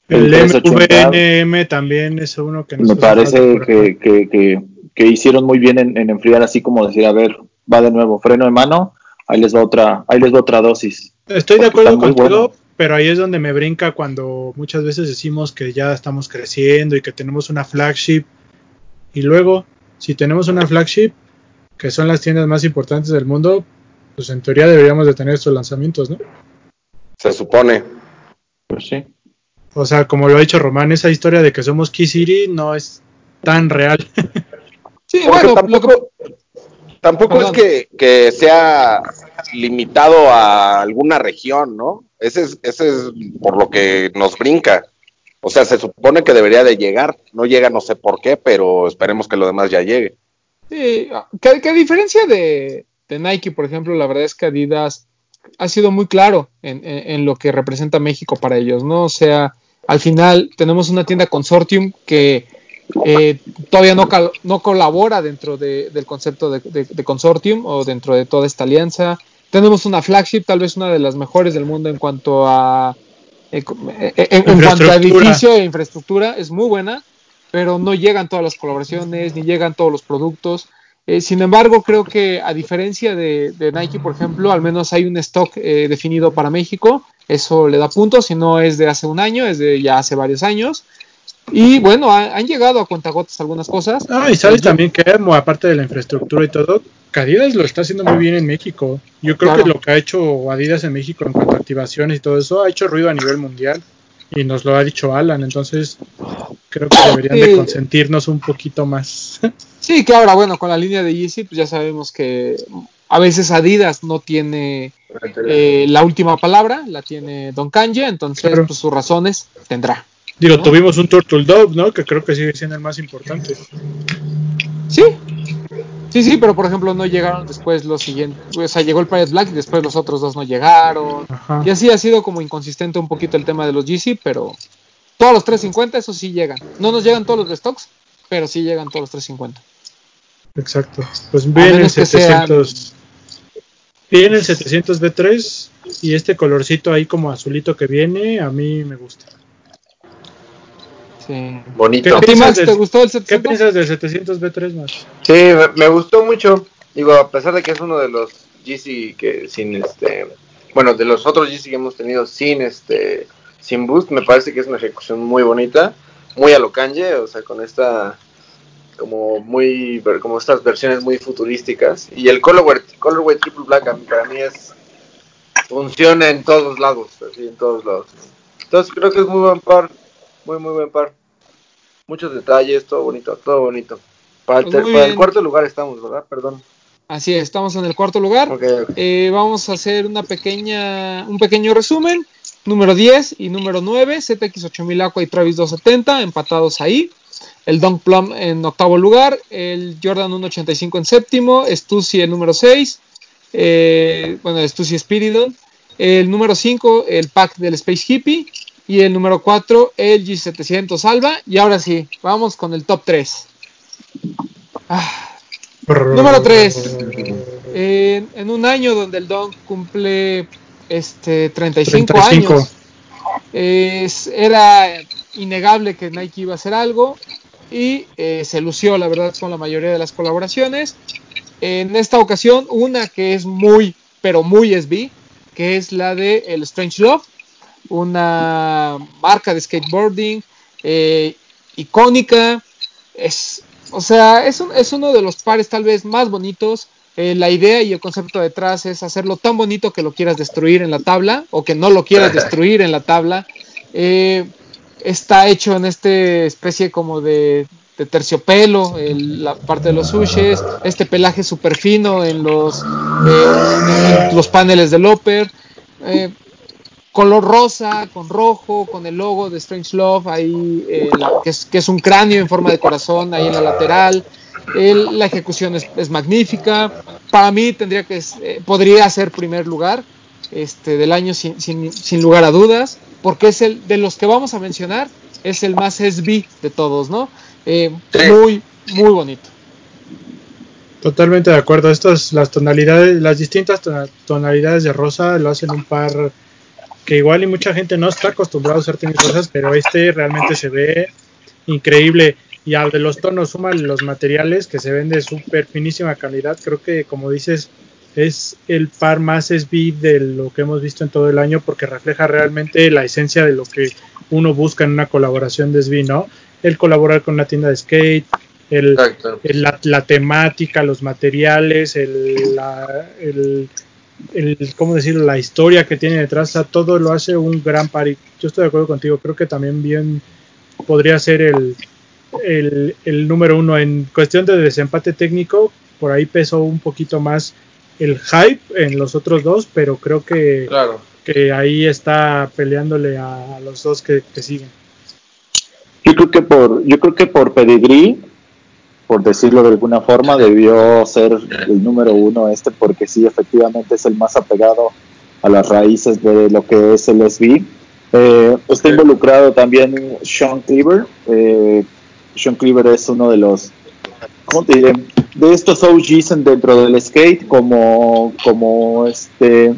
El 380. MVNM también es uno que nos Me parece que, que, que, que hicieron muy bien en, en enfriar así como decir, a ver, va de nuevo, freno de mano, ahí les va otra, ahí les va otra dosis. Estoy de acuerdo contigo, pero ahí es donde me brinca cuando muchas veces decimos que ya estamos creciendo y que tenemos una flagship. Y luego, si tenemos una flagship, que son las tiendas más importantes del mundo, pues en teoría deberíamos de tener estos lanzamientos, ¿no? Se supone. Pues sí. O sea, como lo ha dicho Román, esa historia de que somos Key City no es tan real. Sí, Porque bueno, tampoco, que- tampoco es que, que sea limitado a alguna región, ¿no? Ese es, ese es por lo que nos brinca. O sea, se supone que debería de llegar. No llega, no sé por qué, pero esperemos que lo demás ya llegue. Sí, que, que a diferencia de, de Nike, por ejemplo, la verdad es que Adidas ha sido muy claro en, en- en lo que representa México para ellos, ¿no? O sea, al final tenemos una tienda consortium que eh, todavía no, cal- no colabora dentro de- del concepto de, de- de consortium o dentro de toda esta alianza. Tenemos una flagship, tal vez una de las mejores del mundo en cuanto a eh, en, en cuanto a edificio e infraestructura, es muy buena pero no llegan todas las colaboraciones, ni llegan todos los productos. Eh, sin embargo, creo que a diferencia de, de Nike, por ejemplo, al menos hay un stock eh, definido para México. Eso le da puntos, si no es de hace un año, es de ya hace varios años. Y bueno, ha- han llegado a cuentagotas algunas cosas. Ah, y sabes también que, aparte de la infraestructura y todo, Adidas lo está haciendo muy bien en México. Yo creo Claro. que lo que ha hecho Adidas en México en cuanto a activaciones y todo eso ha hecho ruido a nivel mundial. Y nos lo ha dicho Alan, entonces creo que deberían de consentirnos un poquito más. Sí, que ahora, bueno, con la línea de Yeezy, pues ya sabemos que a veces Adidas no tiene eh, la última palabra, la tiene Don Kanye, entonces Claro. pues, sus razones tendrá. Digo, tuvimos un Turtle Dove, ¿no? Que creo que sigue siendo el más importante. Sí, sí, sí, pero por ejemplo no llegaron después los siguientes. O sea, llegó el Pirate Black y después los otros dos no llegaron. Ajá. Y así ha sido como inconsistente un poquito el tema de los GC, pero todos los 350, eso sí llegan. No nos llegan todos los restocks, pero sí llegan todos los 350. Exacto. Pues viene el menos que sean- 700. Viene el 700 B3 y este colorcito ahí como azulito que viene, a mí me gusta. Sí. Bonito. ¿A ti, piensas del- te gustó el ¿Qué 700? piensas del 700 B3 más? Sí, me, me gustó mucho. Digo, a pesar de que es uno de los GC que sin este. Bueno, de los otros GC que hemos tenido sin este. Sin boost, me parece que es una ejecución muy bonita. Muy a lo Kanye, o sea, con esta. Como muy. Como estas versiones muy futurísticas. Y el Colorway, Colorway Triple Black a mí- para mí es. Funciona en todos lados, así, en todos lados. Entonces creo que es muy buen par. Muy, muy buen par. Muchos detalles, todo bonito, todo bonito. Para el, ter- para el cuarto lugar estamos, ¿verdad? Perdón. Así es, estamos en el cuarto lugar. Ok, ok. Eh, vamos a hacer una pequeña, un pequeño resumen. Número 10 y número 9, ZX8000 Aqua y Travis 270, empatados ahí. El Dunk Plum en octavo lugar. El Jordan 185 en séptimo. Stussy el número 6. eh, bueno, el Stussy Spiridon. El número 5, el pack del Space Hippie. Y el número 4, el G700 Alba. Y ahora sí, vamos con el top 3. Número 3. En, en un año donde el Don cumple este 35, 35. años, es- era innegable que Nike iba a hacer algo y eh, se lució, la verdad, con la mayoría de las colaboraciones. En esta ocasión, una que es muy, pero muy SB, que es la de el Strange Love, una marca de skateboarding eh, icónica. Es, o sea, es, un- es uno de los pares tal vez más bonitos. Eh, la idea y el concepto detrás es hacerlo tan bonito que lo quieras destruir en la tabla o que no lo quieras destruir en la tabla. Eh, está hecho en este especie como de, de terciopelo, el- la parte de los sushes, este pelaje súper fino en los, eh, los paneles del eh, color rosa, con rojo, con el logo de Strange Love, ahí, eh, la- que, es, que es un cráneo en forma de corazón ahí en la lateral. El- la ejecución es, es magnífica. Para mí tendría que eh, podría ser primer lugar este, del año sin, sin, sin lugar a dudas, porque es el de los que vamos a mencionar, es el más SB de todos, ¿no? Eh. Muy, muy bonito. Totalmente de acuerdo. Estas, las tonalidades, las distintas tona- tonalidades de rosa lo hacen un par que igual y mucha gente no está acostumbrado a usar tenis rosas, pero este realmente se ve increíble. Y al de los tonos, suman los materiales que se ven de súper finísima calidad. Creo que, como dices, es el par más SB de lo que hemos visto en todo el año porque refleja realmente la esencia de lo que uno busca en una colaboración de SB, ¿no? El colaborar con una tienda de skate, el, la, la temática, los materiales, el, la, el, el- ¿cómo decirlo? La historia que tiene detrás, o sea, todo lo hace un gran par. Yo estoy de acuerdo contigo, creo que también bien podría ser el, el, el número uno en cuestión de desempate técnico. Por ahí pesó un poquito más el hype en los otros dos, pero creo que, Claro. que ahí está peleándole a, a los dos que, que siguen. Yo creo que por, yo creo que por pedigrí, por decirlo de alguna forma, debió ser el número uno este, porque sí, efectivamente es el más apegado a las raíces de lo que es el SB. Eh, está involucrado también Sean Cleaver. Eh, Sean Cleaver es uno de los, ¿cómo te diré? De estos OGs en- dentro del skate, como, como este,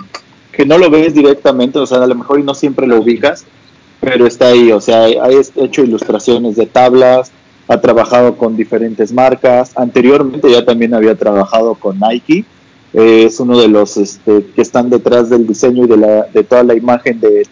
que no lo ves directamente, o sea, a lo mejor y no siempre lo ubicas, pero está ahí, o sea, ha hecho ilustraciones de tablas, ha trabajado con diferentes marcas, anteriormente ya también había trabajado con Nike, eh, es uno de los este, que están detrás del diseño y de, la, de toda la imagen de,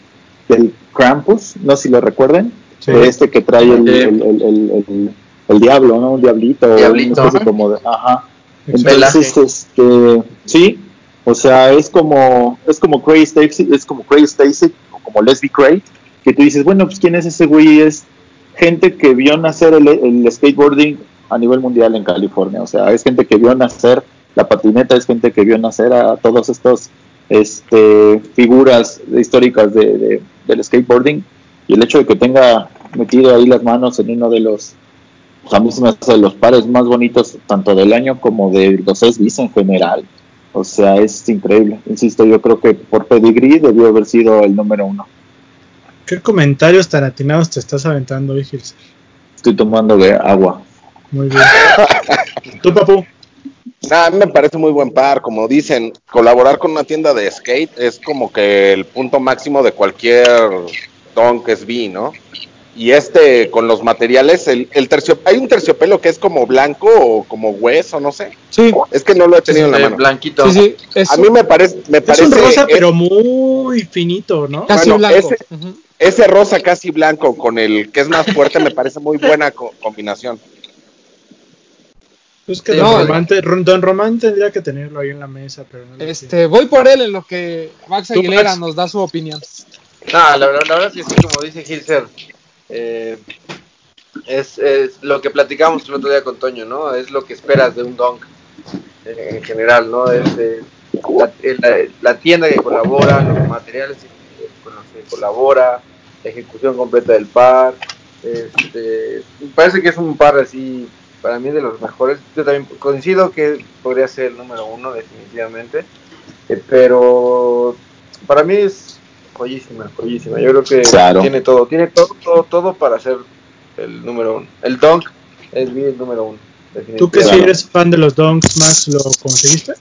del Krampus, no sé si lo recuerden, Sí. de este que trae el, el, el, el- el- el diablo, ¿no? Un diablito, Diablito, una especie ajá. como de, ajá. Entonces, este, sí, o sea, es como, es como Crazy Stacy, es como Crazy Stacy, o como Leslie Cray, que tú dices, bueno, pues quién es ese güey, es gente que vio nacer el, el skateboarding a nivel mundial en California, o sea, es gente que vio nacer la patineta, es gente que vio nacer a todos estos este, figuras históricas de, de- del skateboarding, y el hecho de que tenga metido ahí las manos en uno de los pues a mí me hace de los pares más bonitos tanto del año como de los SBs en general. O sea, es increíble. Insisto, yo creo que por pedigrí debió haber sido el número uno. ¿Qué comentarios tan atinados te estás aventando hoy, Gilser? Estoy tomando de agua. Muy bien. ¿Tú, papu? Nah, a mí me parece muy buen par, como dicen, colaborar con una tienda de skate es como que el punto máximo de cualquier don que es B, ¿no? Y este, con los materiales, el, el tercio, hay un terciopelo que es como blanco o como hueso, no sé. Sí, Es que no lo he tenido en la mano. blanquito. sí, sí. Es A mí me parece, me Es parece un rosa, es- pero muy finito, ¿no? casi bueno, blanco. ese- ese rosa casi blanco con el que es más fuerte me parece muy buena co- combinación. Es que Don, no, Román, te- Don Román tendría que tenerlo ahí en la mesa, pero no. Este, voy por él en lo que Max Aguilera Max. nos da su opinión. No, la, verdad- la verdad es que sí, como dice Gilser, eh, es, es lo que platicamos el otro día con Toño, ¿no? Es lo que esperas de un donk eh, en general, ¿no? Es eh, la, la tienda que colabora, los materiales con los que colabora, la ejecución completa del par. Este, parece que es un par así, para mí de los mejores. Yo también coincido que podría ser el número uno, definitivamente. Eh, pero para mí es joyísima, joyísima. Yo creo que Claro. tiene todo, tiene todo, todo, todo para ser el número uno. El Dunk es bien el número uno. ¿Tú que si eres fan de los Donks, Max, lo conseguiste?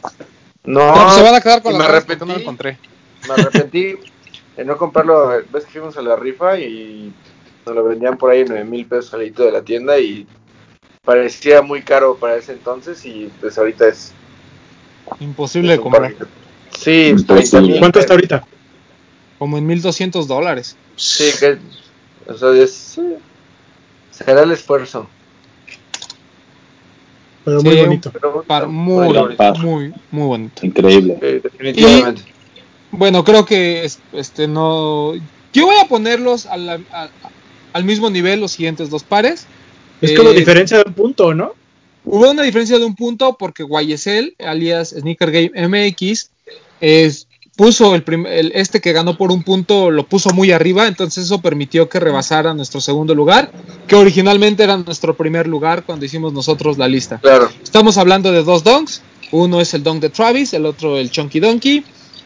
No, No, pues se van a quedar con la me porque no lo arrepentí. encontré. Me arrepentí de no comprarlo. Ves que fuimos a la rifa y nos lo vendían por ahí en 9 mil pesos al de la tienda y parecía muy caro para ese entonces y pues ahorita es... Imposible de es comprar. par- Sí, Imposible. 30 mil ¿Cuánto está ahorita? Como en 1200 dólares. Sí, que... O sea, es... sí, será el esfuerzo. Pero muy bonito. Pero, Par muy, par. muy, muy bonito. Increíble. Sí, definitivamente. Bueno, creo que es- este no. Yo voy a ponerlos a la- a- al mismo nivel los siguientes dos pares. Es como Eh, diferencia de un punto, ¿no? Hubo una diferencia de un punto porque YSL, alias Sneaker Game MX, es, puso el, el- este que ganó por un punto, lo puso muy arriba, entonces eso permitió que rebasara nuestro segundo lugar, que originalmente era nuestro primer lugar cuando hicimos nosotros la lista. Claro. Estamos hablando de dos donks. Uno es el donk de Travis, el otro el Chunky Donkey.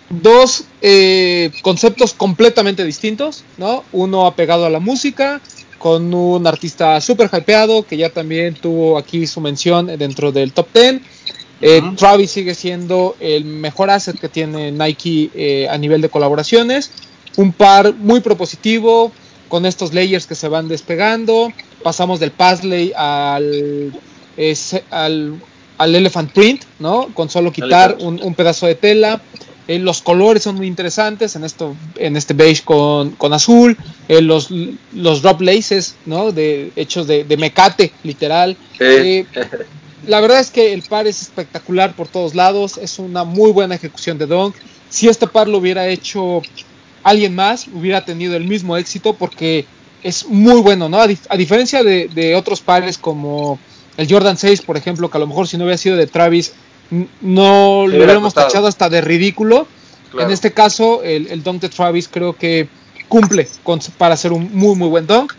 Dos eh, conceptos completamente distintos, ¿no? Uno apegado a la música, con un artista súper hypeado, que ya también tuvo aquí su mención dentro del top 10. Eh. Travis sigue siendo el mejor asset que tiene Nike eh, a nivel de colaboraciones. Un par muy propositivo, con estos layers que se van despegando. Pasamos del Paisley al, al, al Elephant Print, ¿no? Con solo quitar un, un pedazo de tela. Eh, los colores son muy interesantes en esto en este beige con, con azul eh, los, los drop laces no de hechos de, de mecate literal Sí. Eh, la verdad es que el par es espectacular por todos lados, es una muy buena ejecución de Donk. Si este par lo hubiera hecho alguien más, hubiera tenido el mismo éxito porque es muy bueno, ¿no? A, dif- a diferencia de, de otros pares como el Jordan 6, por ejemplo, que a lo mejor si no hubiera sido de Travis, no lo hubiéramos costado. tachado hasta de ridículo. Claro. En este caso, el, el dunk de Travis creo que cumple con- para hacer un muy, muy buen dunk.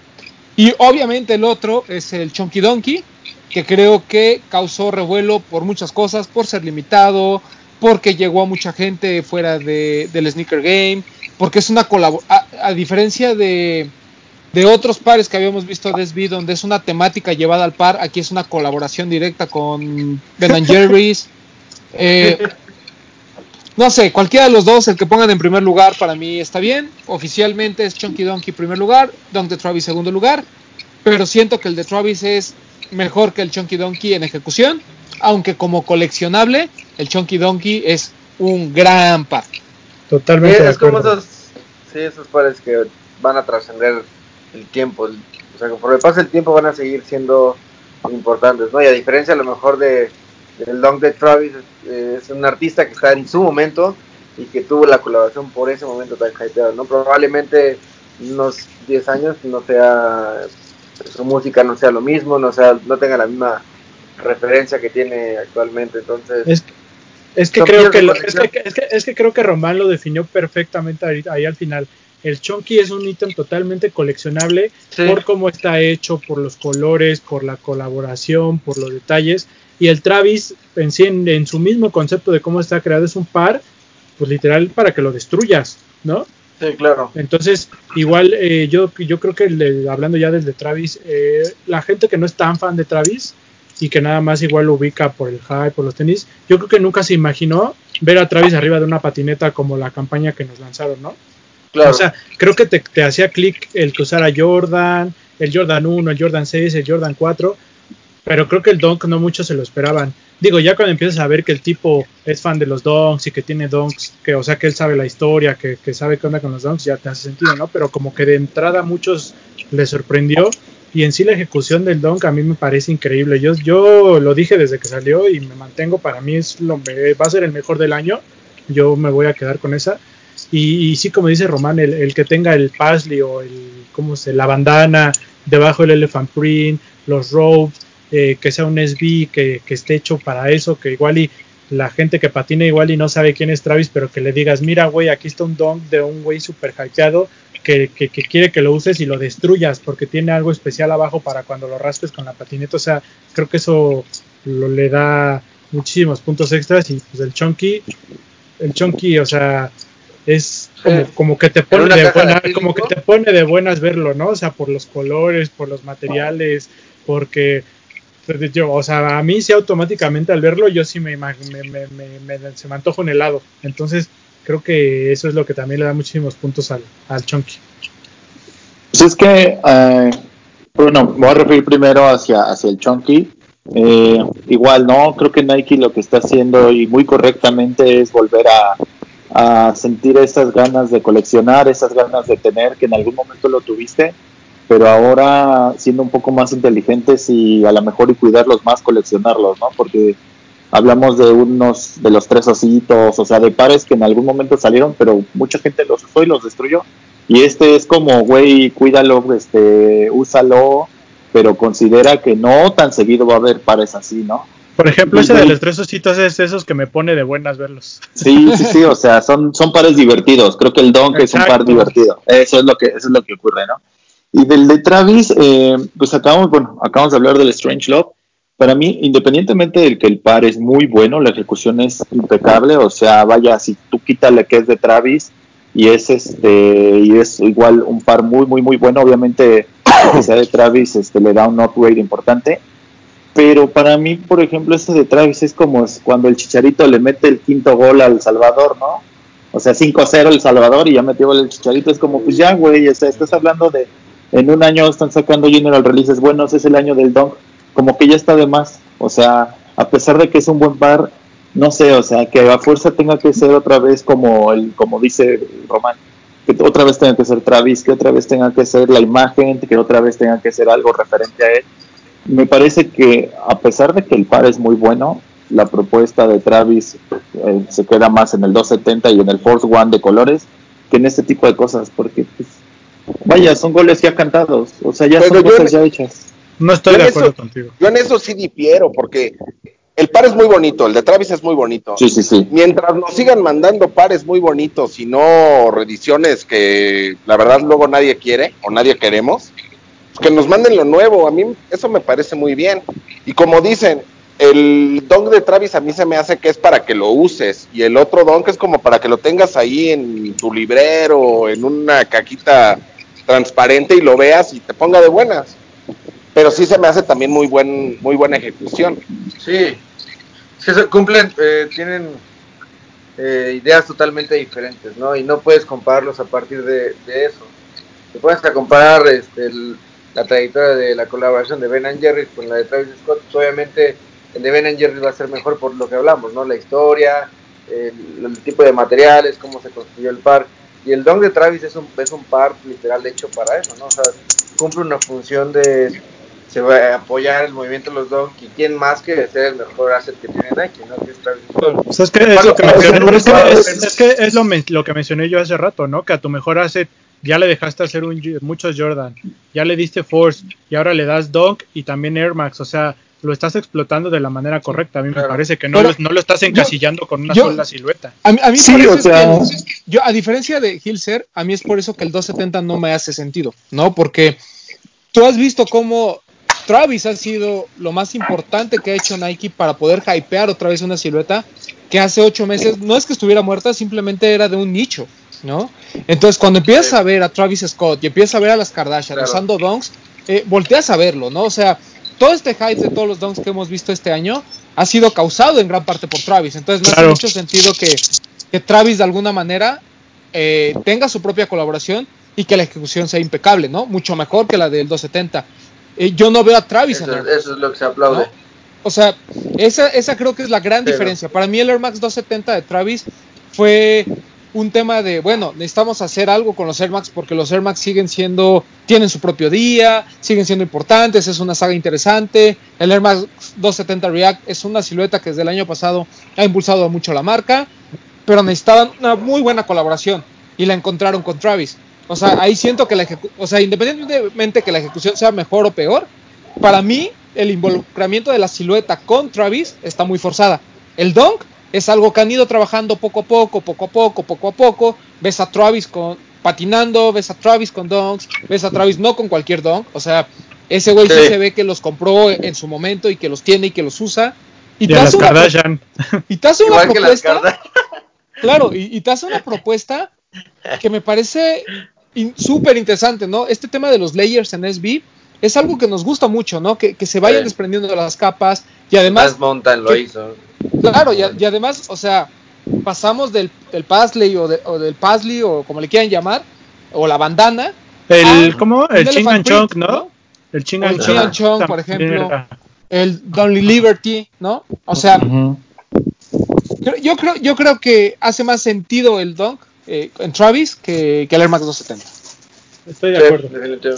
Y obviamente el otro es el Chunky Donkey, que creo que causó revuelo por muchas cosas, por ser limitado, porque llegó a mucha gente fuera de, del sneaker game, porque es una colaboración, a, diferencia de, de otros pares que habíamos visto de SB, donde es una temática llevada al par, aquí es una colaboración directa con Ben Jerry's. Eh, no sé, cualquiera de los dos, el que pongan en primer lugar para mí está bien. Oficialmente es Chunky Donkey primer lugar, Dunk de Travis segundo lugar, pero siento que el de Travis es mejor que el Chunky Donkey en ejecución, aunque como coleccionable, el Chunky Donkey es un gran par. Totalmente Sí, es como esos, sí, esos pares que van a trascender el tiempo. el- O sea, conforme pasa el tiempo van a seguir siendo importantes, ¿no? Y a diferencia a lo mejor de del Dunk de Travis, eh, es un artista que está en su momento y que tuvo la colaboración por ese momento tan hypeado, ¿no? Probablemente en unos 10 años no sea su música no sea lo mismo, no sea no tenga la misma referencia que tiene actualmente, entonces Es, es que creo que, lo- es, que, es, que, es que creo que Román lo definió perfectamente ahí, ahí al final. El Chunky es un ítem totalmente coleccionable Sí. por cómo está hecho, por los colores, por la colaboración, por los detalles. Y el Travis, en, sí, en, en su mismo concepto de cómo está creado, es un par, pues literal para que lo destruyas, ¿no? Sí, claro. Entonces, igual eh, yo, yo creo que hablando ya del de Travis, eh, la gente que no es tan fan de Travis y que nada más igual lo ubica por el hype, por los tenis, yo creo que nunca se imaginó ver a Travis arriba de una patineta como la campaña que nos lanzaron, ¿no? Claro. O sea, creo que te, te hacía clic el que usara Jordan, el Jordan 1, el Jordan 6, el Jordan 4, pero creo que el Dunk no muchos se lo esperaban. Digo, ya cuando empiezas a ver que el tipo es fan de los Dunks y que tiene Dunks, que, o sea, que él sabe la historia, que, que sabe qué onda con los Dunks, ya te hace sentido, ¿no? Pero como que de entrada a muchos les sorprendió y en sí la ejecución del Dunk a mí me parece increíble. Yo, yo lo dije desde que salió y me mantengo, para mí es lo, va a ser el mejor del año, yo me voy a quedar con esa. Y, y sí, como dice Román, el, el que tenga el Paisley o el, ¿cómo se? La bandana, debajo el Elephant Print, los robes, eh, que sea un SB, que, que esté hecho para eso, que igual y la gente que patina igual y no sabe quién es Travis, pero que le digas, mira, güey, aquí está un dunk de un güey super hypeado que, que, que quiere que lo uses y lo destruyas porque tiene algo especial abajo para cuando lo raspes con la patineta. O sea, creo que eso lo, le da muchísimos puntos extras y pues el Chunky, el Chunky, o sea, es como, como que te pone de buena, como que te pone de buenas verlo, ¿no? O sea, por los colores, por los materiales, porque Yo, o sea, a mí sí automáticamente al verlo, yo sí me, me, me, me- se me antoja un helado. Entonces, creo que eso es lo que también le da muchísimos puntos al, al Chunky. Pues es que, eh, bueno, voy a referir primero hacia, hacia el Chunky. Eh, igual, ¿no? Creo que Nike lo que está haciendo y muy correctamente es volver a, a sentir esas ganas de coleccionar, esas ganas de tener, que en algún momento lo tuviste, pero ahora siendo un poco más inteligentes y a lo mejor y cuidarlos más, coleccionarlos, ¿no? Porque hablamos de unos, de los tres ositos, o sea, de pares que en algún momento salieron, pero mucha gente los usó y los destruyó. Y este es como, güey, cuídalo, este, úsalo, pero considera que no tan seguido va a haber pares así, ¿no? Por ejemplo, ese de los tres ositos es esos que me pone de buenas verlos. Sí, sí, sí, o sea, son, son pares divertidos. Creo que el Donk es un par divertido. Eso es lo que, eso es lo que ocurre, ¿no? Y del de Travis, eh, pues acabamos, bueno, acabamos de hablar del Strange Love. Para mí, independientemente del que el par es muy bueno, la ejecución es impecable. O sea, vaya, si tú quítale que es de Travis y es este, y es igual un par muy, muy, muy bueno, obviamente que sea de Travis, este, le da un upgrade importante. Pero para mí, por ejemplo, este de Travis es como cuando el Chicharito le mete el quinto gol al Salvador, ¿no? O sea, 5-0 el Salvador y ya metió el Chicharito. Es como, pues ya, güey, o sea, estás hablando de, en un año están sacando general releases buenos, es el año del Dunk, como que ya está de más. O sea, a pesar de que es un buen par, no sé, o sea, que a fuerza tenga que ser otra vez como el, como dice Román, que otra vez tenga que ser Travis, que otra vez tenga que ser la imagen, que otra vez tenga que ser algo referente a él me parece que a pesar de que el par es muy bueno, la propuesta de Travis eh, se queda más en el 270 y en el Force One de colores que en este tipo de cosas, porque pues, vaya, son goles ya cantados, o sea, ya Pero son cosas en- ya hechas. No estoy de en acuerdo eso- contigo. Yo en eso sí difiero, porque el par es muy bonito, el de Travis es muy bonito. Sí, sí, sí. Mientras nos sigan mandando pares muy bonitos y no reediciones que la verdad luego nadie quiere o nadie queremos, pues que nos manden lo nuevo. A mí eso me parece muy bien. Y como dicen, el donk de Travis a mí se me hace que es para que lo uses y el otro donk es como para que lo tengas ahí en tu librero, en una caquita transparente y lo veas y te ponga de buenas. Pero sí se me hace también muy buen muy buena ejecución. Sí, que se cumplen, eh, tienen eh, ideas totalmente diferentes, ¿no? Y no puedes compararlos a partir de, eso. Te puedes comparar este, la trayectoria de la colaboración de Ben and Jerry con la de Travis Scott. obviamente, el de Ben and Jerry va a ser mejor por lo que hablamos, ¿no? La historia, el, el tipo de materiales, cómo se construyó el par. Y el don de Travis es un, es un par literal hecho para eso, ¿no? O sea, cumple una función de se va a apoyar el movimiento de los Dunk y quién más que ser el mejor asset que tiene Nike, ¿no? Que es Travis Scott. Es que es lo que, mencioné, es que, es- es- que es lo, lo que mencioné yo hace rato, ¿no? Que a tu mejor asset ya le dejaste hacer un, muchos Jordan, ya le diste Force y ahora le das Dunk y también Air Max. O sea, lo estás explotando de la manera correcta. A mí me parece que no, Pero lo, no lo estás encasillando con una yo- sola silueta. A mí, a mí Sí, por eso o es sea- que el- yo, a diferencia de Hilser, a mí es por eso que el 270 no me hace sentido, ¿no? Porque tú has visto cómo Travis ha sido lo más importante que ha hecho Nike para poder hypear otra vez una silueta que hace ocho meses no es que estuviera muerta, simplemente era de un nicho, ¿no? Entonces, cuando empiezas a ver a Travis Scott y empiezas a ver a las Kardashian Claro. usando donks, eh, volteas a verlo, ¿no? O sea, todo este hype de todos los donks que hemos visto este año ha sido causado en gran parte por Travis. Entonces, Claro. hace mucho sentido que, que Travis de alguna manera eh, tenga su propia colaboración y que la ejecución sea impecable, ¿no? Mucho mejor que la del 270. Eh, yo no veo a Travis Eso, en Max, eso es lo que se aplaude. ¿no? O sea, esa, esa creo que es la gran diferencia. Para mí el Air Max 270 de Travis fue un tema de, bueno, necesitamos hacer algo con los Air Max porque los Air Max siguen siendo, tienen su propio día, siguen siendo importantes, es una saga interesante. El Air Max 270 React es una silueta que desde el año pasado ha impulsado mucho la marca, pero necesitaban una muy buena colaboración y la encontraron con Travis. O sea, ahí siento que la o sea, independientemente que la ejecución sea mejor o peor, para mí el involucramiento de la silueta con Travis está muy forzada. El dunk es algo que han ido trabajando poco a poco, poco a poco, poco a poco. Ves a Travis con patinando, ves a Travis con dunks, ves a Travis no con cualquier dunk, o sea, ese güey sí. Sí. se ve que los compró en su momento y que los tiene y que los usa. Y Y te hace una, Kardashian. y te hace una propuesta, claro, y, y te hace una propuesta que me parece in- súper interesante, ¿no? Este tema de los layers en SB, es algo que nos gusta mucho, ¿no? Que, que se vayan Sí. desprendiendo de las capas y además, Más Mountain lo que- hizo. Claro, y, a- y además, o sea, pasamos del, del Paisley o, de- o del Paisley o como le quieran llamar, o la bandana, El, ¿cómo? El Ching and Chong, print, ¿no? El Ching and el Chong. Chong, por ejemplo. el Donly Liberty, ¿no? O sea, Ujú. Yo, yo creo, yo creo que hace más sentido el Dunk eh, en Travis que, que el Air Max 270. Estoy de Sí, acuerdo.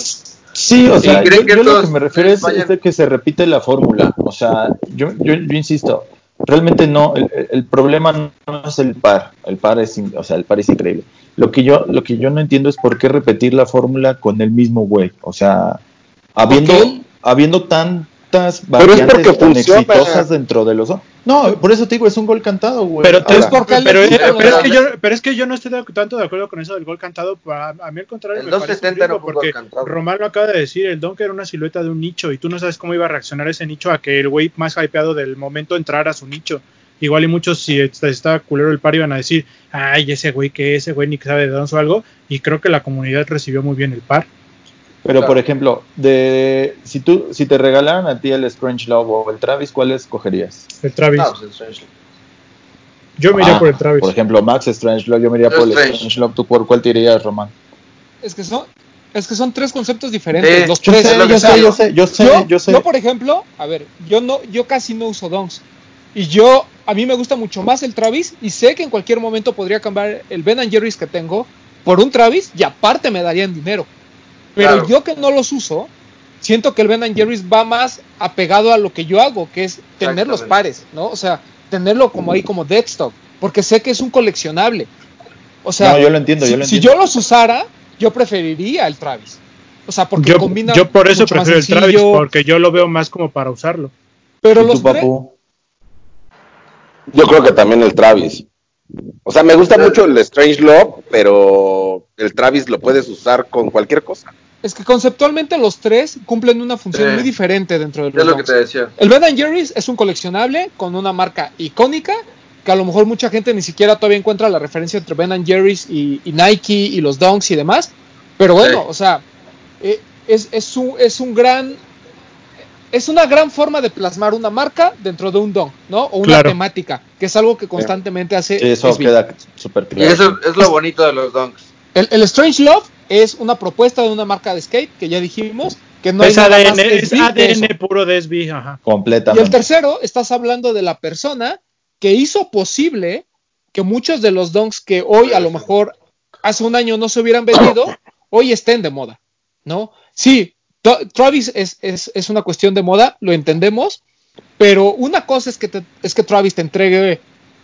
Sí, o ¿Y sea, creen yo, que yo lo que me refiero es, es de que se repite la fórmula. O sea, yo, yo, yo insisto, realmente no, el, problema no es el par, el par es, o sea, el par es increíble. Lo que yo, lo que yo no entiendo es por qué repetir la fórmula con el mismo güey. O sea, habiendo, habiendo tantas Pero es variantes porque tan funciona. exitosas dentro de los. No, por eso te digo, es un gol cantado, güey. Pero, Ahora, es porque pero, pero es que yo, pero es que yo no estoy de- tanto de acuerdo con eso del gol cantado. A, a mí al contrario El me parece 270 no ridículo fue un porque gol cantado. Román lo acaba de decir, el Donk era una silueta de un nicho y tú no sabes cómo iba a reaccionar ese nicho a que el güey más hypeado del momento entrara a su nicho. Igual y muchos si está- estaba culero el par iban a decir, ay, ese güey que ese güey ni que sabe de dónde o algo. Y creo que la comunidad recibió muy bien el par. Pero Claro. por ejemplo, de si tú si te regalaran a ti el Strange Love o el Travis, ¿cuál escogerías? El Travis. No, pues el yo me iría Ah, por el Travis. Por ejemplo, Max Strange Love, yo me iría por el Strange. Strange Love. ¿Tú por cuál te irías, Román? Es que son, es que son tres conceptos diferentes. Los Yo tres. sé, yo sé, yo sé, yo sé, yo, yo sé. yo, por ejemplo, a ver, yo no, yo casi no uso donks. Y yo, a mí me gusta mucho más el Travis y sé que en cualquier momento podría cambiar el Ben Jerry's que tengo por un Travis y aparte me darían dinero. Pero Claro. yo que no los uso, siento que el Ben Jerry's va más apegado a lo que yo hago, que es tener los pares, ¿no? O sea, tenerlo como ahí como deadstock, porque sé que es un coleccionable. O sea, No, yo lo entiendo, si, yo lo si entiendo. yo los usara, yo preferiría el Travis. O sea, porque Yo, combina yo por eso prefiero el Travis, porque yo lo veo más como para usarlo. pero ¿Y los tú, tres- papu? Yo creo que también el Travis. O sea, me gusta mucho el Strange Love, pero el Travis lo puedes usar con cualquier cosa. Es que conceptualmente los tres cumplen una función Sí. muy diferente dentro de Es lo que te decía. El Ben Jerry's es un coleccionable con una marca icónica que a lo mejor mucha gente ni siquiera todavía encuentra la referencia entre Ben Jerry's y, y Nike y los Dunks y demás. Pero bueno, Sí. o sea, eh, es, es, un, es un gran... Es una gran forma de plasmar una marca dentro de un dunk, ¿no? O una Claro. temática, que es algo que constantemente hace Sí, eso SB. queda súper Y claro. eso es lo bonito de los donks. El, el Strange Love es una propuesta de una marca de skate que ya dijimos que no es hay nada ADN, más es. ADN puro de SB, ajá. Y Completamente. el tercero, estás hablando de la persona que hizo posible que muchos de los donks que hoy a lo mejor hace un año no se hubieran vendido, hoy estén de moda, ¿no? Sí, Travis es, es, es una cuestión de moda, lo entendemos, pero una cosa es que, te- es que Travis te entregue,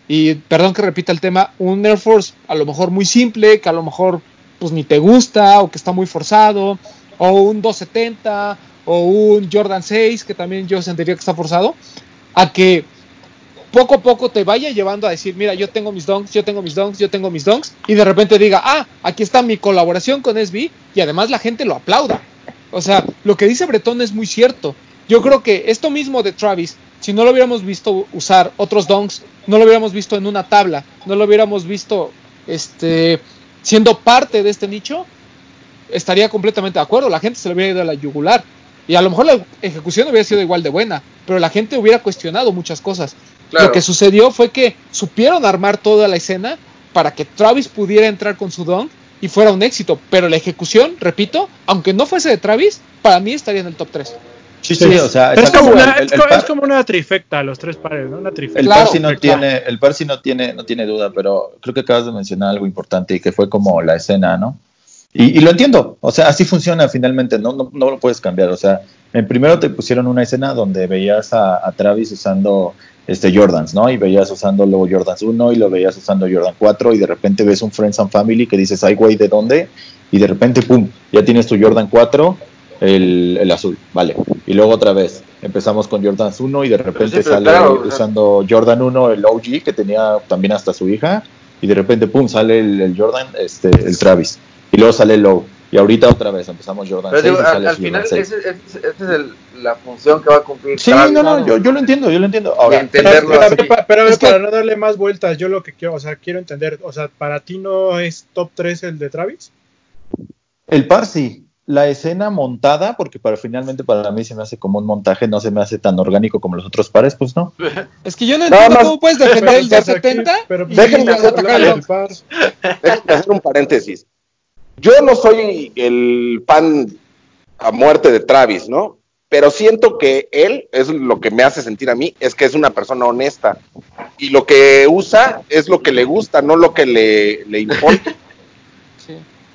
y perdón que repita el tema, un Air Force a lo mejor muy simple, que a lo mejor pues ni te gusta o que está muy forzado, o un 270, o un Jordan 6, que también yo sentiría que está forzado, a que poco a poco te vaya llevando a decir, mira, yo tengo mis donks, yo tengo mis donks, yo tengo mis donks, y de repente diga, ah, aquí está mi colaboración con SB, y además la gente lo aplauda. O sea, lo que dice Bretón es muy cierto. Yo creo que esto mismo de Travis, si no lo hubiéramos visto usar otros donks, no lo hubiéramos visto en una tabla, no lo hubiéramos visto este, siendo parte de este nicho, estaría completamente de acuerdo. La gente se le hubiera ido a la yugular. Y a lo mejor la ejecución hubiera sido igual de buena, pero la gente hubiera cuestionado muchas cosas. Claro. Lo que sucedió fue que supieron armar toda la escena para que Travis pudiera entrar con su don y fuera un éxito. Pero la ejecución, repito, aunque no fuese de Travis, para mí estaría en el top 3. Sí, sí, o sea, es, como una, el- es, el co- par- es como una trifecta, los tres pares, ¿no? Una trifecta. El Claro, Parsi no tiene, el Parsi no tiene, no tiene duda, pero creo que acabas de mencionar algo importante y que fue como la escena, ¿no? Y, y lo entiendo, o sea, así funciona finalmente, no, no, no lo puedes cambiar, o sea, en primero te pusieron una escena donde veías a, a Travis usando este Jordans, ¿no? Y veías usando luego Jordans 1 y lo veías usando Jordan 4 y de repente ves un Friends and Family que dices, ay güey, ¿de dónde? Y de repente, pum, ya tienes tu Jordan 4, el, el azul, vale. Y luego otra vez, empezamos con Jordans 1 y de repente sí, sale claro, o sea- usando Jordan 1 el OG que tenía también hasta su hija y de repente, pum, sale el, el Jordan, este, el Travis. Y luego sale el Low. Y ahorita otra vez empezamos Jordan Pero 6 digo, y al, sale al su final, Jordan esa 6. es, esa es el- la función que va a cumplir. Sí, no, no, yo, yo lo entiendo, yo lo entiendo. Y Ahora, entenderlo Pero, así. pero- pero Es que- para no darle más vueltas, yo lo que quiero, o sea, quiero entender, o sea, para ti no es top 3 el de Travis? el par sí, la escena montada, porque para finalmente para mí se me hace como un montaje, no se me hace tan orgánico como los otros pares, pues no. Es que yo no entiendo más- cómo puedes defender el Pero, 270 pero, déjenme hacer. Déjenme hacer un paréntesis. Yo no soy el fan a muerte de Travis, ¿no? Pero siento que él, es lo que me hace sentir a mí, es que es una persona honesta. Y lo que usa es lo que le gusta, no lo que le, le importa. Sí.